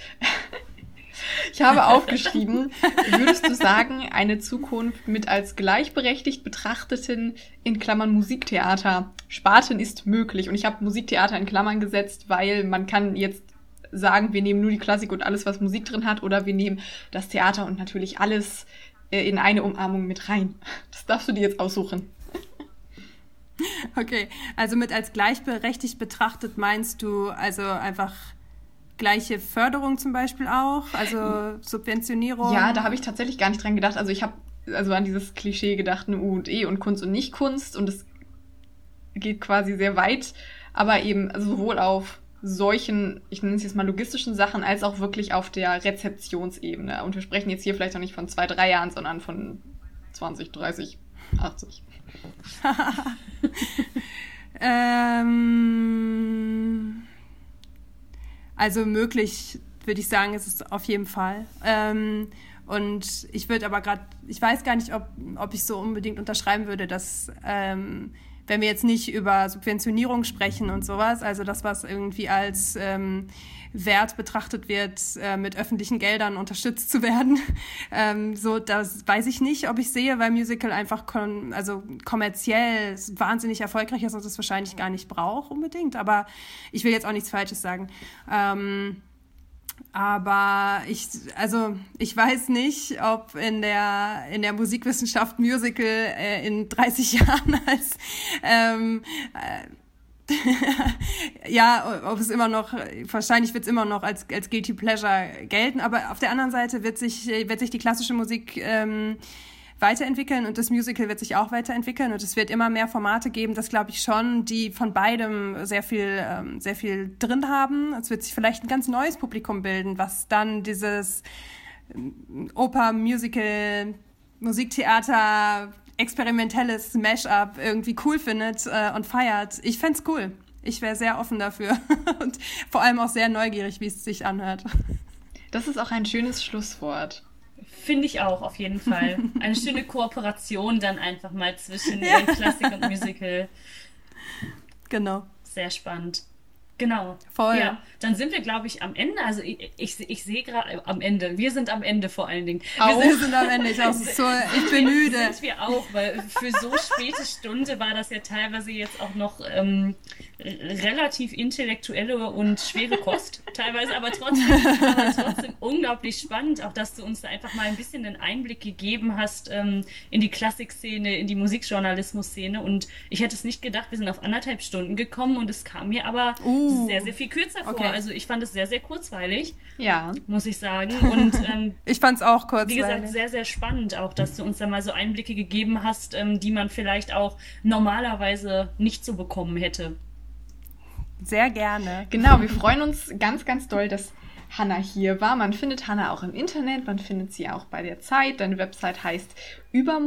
C: Ich habe aufgeschrieben, würdest du sagen, eine Zukunft mit als gleichberechtigt betrachteten, in Klammern Musiktheater, Sparten ist möglich. Und ich habe Musiktheater in Klammern gesetzt, weil man kann jetzt sagen, wir nehmen nur die Klassik und alles, was Musik drin hat, oder wir nehmen das Theater und natürlich alles äh, in eine Umarmung mit rein. Das darfst du dir jetzt aussuchen.
B: Okay, also mit als gleichberechtigt betrachtet meinst du also einfach gleiche Förderung zum Beispiel auch, also Subventionierung.
C: Ja, da habe ich tatsächlich gar nicht dran gedacht. Also ich habe also an dieses Klischee gedacht, eine U und E und Kunst und Nicht-Kunst und es geht quasi sehr weit, aber eben sowohl auf solchen, ich nenne es jetzt mal logistischen Sachen, als auch wirklich auf der Rezeptionsebene. Und wir sprechen jetzt hier vielleicht auch nicht von zwei, drei Jahren, sondern von 20, 30, 80.
B: ähm, also möglich, würde ich sagen, ist es auf jeden Fall. Ähm, und ich würde aber gerade, ich weiß gar nicht, ob, ob ich so unbedingt unterschreiben würde, dass ähm, wenn wir jetzt nicht über Subventionierung sprechen und sowas, also das, was irgendwie als ähm, Wert betrachtet wird, äh, mit öffentlichen Geldern unterstützt zu werden, ähm, so das weiß ich nicht, ob ich sehe, weil Musical einfach also kommerziell wahnsinnig erfolgreich ist und es wahrscheinlich gar nicht braucht unbedingt. Aber ich will jetzt auch nichts Falsches sagen. Ähm, aber ich, also ich weiß nicht, ob in der in der Musikwissenschaft Musical äh, in 30 Jahren als ähm, äh, ja, ob es immer noch, wahrscheinlich wird es immer noch als, als Guilty Pleasure gelten, aber auf der anderen Seite wird sich, wird sich die klassische Musik ähm, weiterentwickeln und das Musical wird sich auch weiterentwickeln und es wird immer mehr Formate geben, das glaube ich schon, die von beidem sehr viel, ähm, sehr viel drin haben. Es wird sich vielleicht ein ganz neues Publikum bilden, was dann dieses ähm, Oper, Musical, Musiktheater, experimentelles Mashup irgendwie cool findet äh, und feiert. Ich fände cool. Ich wäre sehr offen dafür und vor allem auch sehr neugierig, wie es sich anhört.
C: Das ist auch ein schönes Schlusswort.
A: Finde ich auch, auf jeden Fall. Eine schöne Kooperation dann einfach mal zwischen ja. Klassik und Musical.
B: Genau.
A: Sehr spannend. Genau.
B: Voll.
A: Ja, dann sind wir, glaube ich, am Ende. Also ich, ich, ich sehe gerade äh, am Ende. Wir sind am Ende vor allen Dingen.
B: Wir, auch. sind, wir sind am Ende. Ich, auch so, ich bin müde.
A: Sind wir auch, weil für so späte Stunde war das ja teilweise jetzt auch noch ähm, relativ intellektuelle und schwere Kost. teilweise, aber trotzdem, aber trotzdem unglaublich spannend, auch dass du uns da einfach mal ein bisschen den Einblick gegeben hast ähm, in die Klassikszene, in die Musikjournalismus-Szene. Und ich hätte es nicht gedacht, wir sind auf anderthalb Stunden gekommen und es kam mir aber uh, sehr, sehr viel kürzer okay. vor. Also ich fand es sehr, sehr kurzweilig.
C: Ja.
A: Muss ich sagen. Und ähm,
B: ich fand es auch kurzweilig.
A: Wie gesagt, sehr, sehr spannend auch, dass du uns da mal so Einblicke gegeben hast, ähm, die man vielleicht auch normalerweise nicht so bekommen hätte.
B: Sehr gerne.
C: Genau, wir freuen uns ganz, ganz doll, dass Hanna hier war. Man findet Hanna auch im Internet, man findet sie auch bei der Zeit. Deine Website heißt über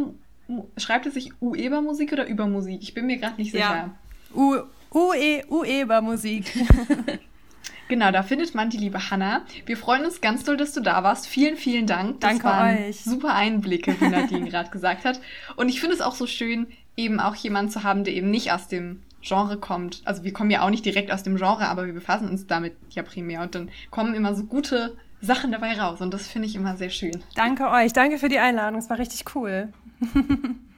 C: schreibt es sich Ueber-Musik oder Übermusik? Ich bin mir gerade nicht sicher.
B: Ja. U UE Ueber-Musik.
C: Genau, da findet man die liebe Hanna. Wir freuen uns ganz doll, dass du da warst. Vielen, vielen Dank.
B: Das Danke waren euch.
C: Super Einblicke, wie Nadine gerade gesagt hat. Und ich finde es auch so schön, eben auch jemanden zu haben, der eben nicht aus dem Genre kommt. Also wir kommen ja auch nicht direkt aus dem Genre, aber wir befassen uns damit ja primär. Und dann kommen immer so gute Sachen dabei raus. Und das finde ich immer sehr schön.
B: Danke euch. Danke für die Einladung. Es war richtig cool.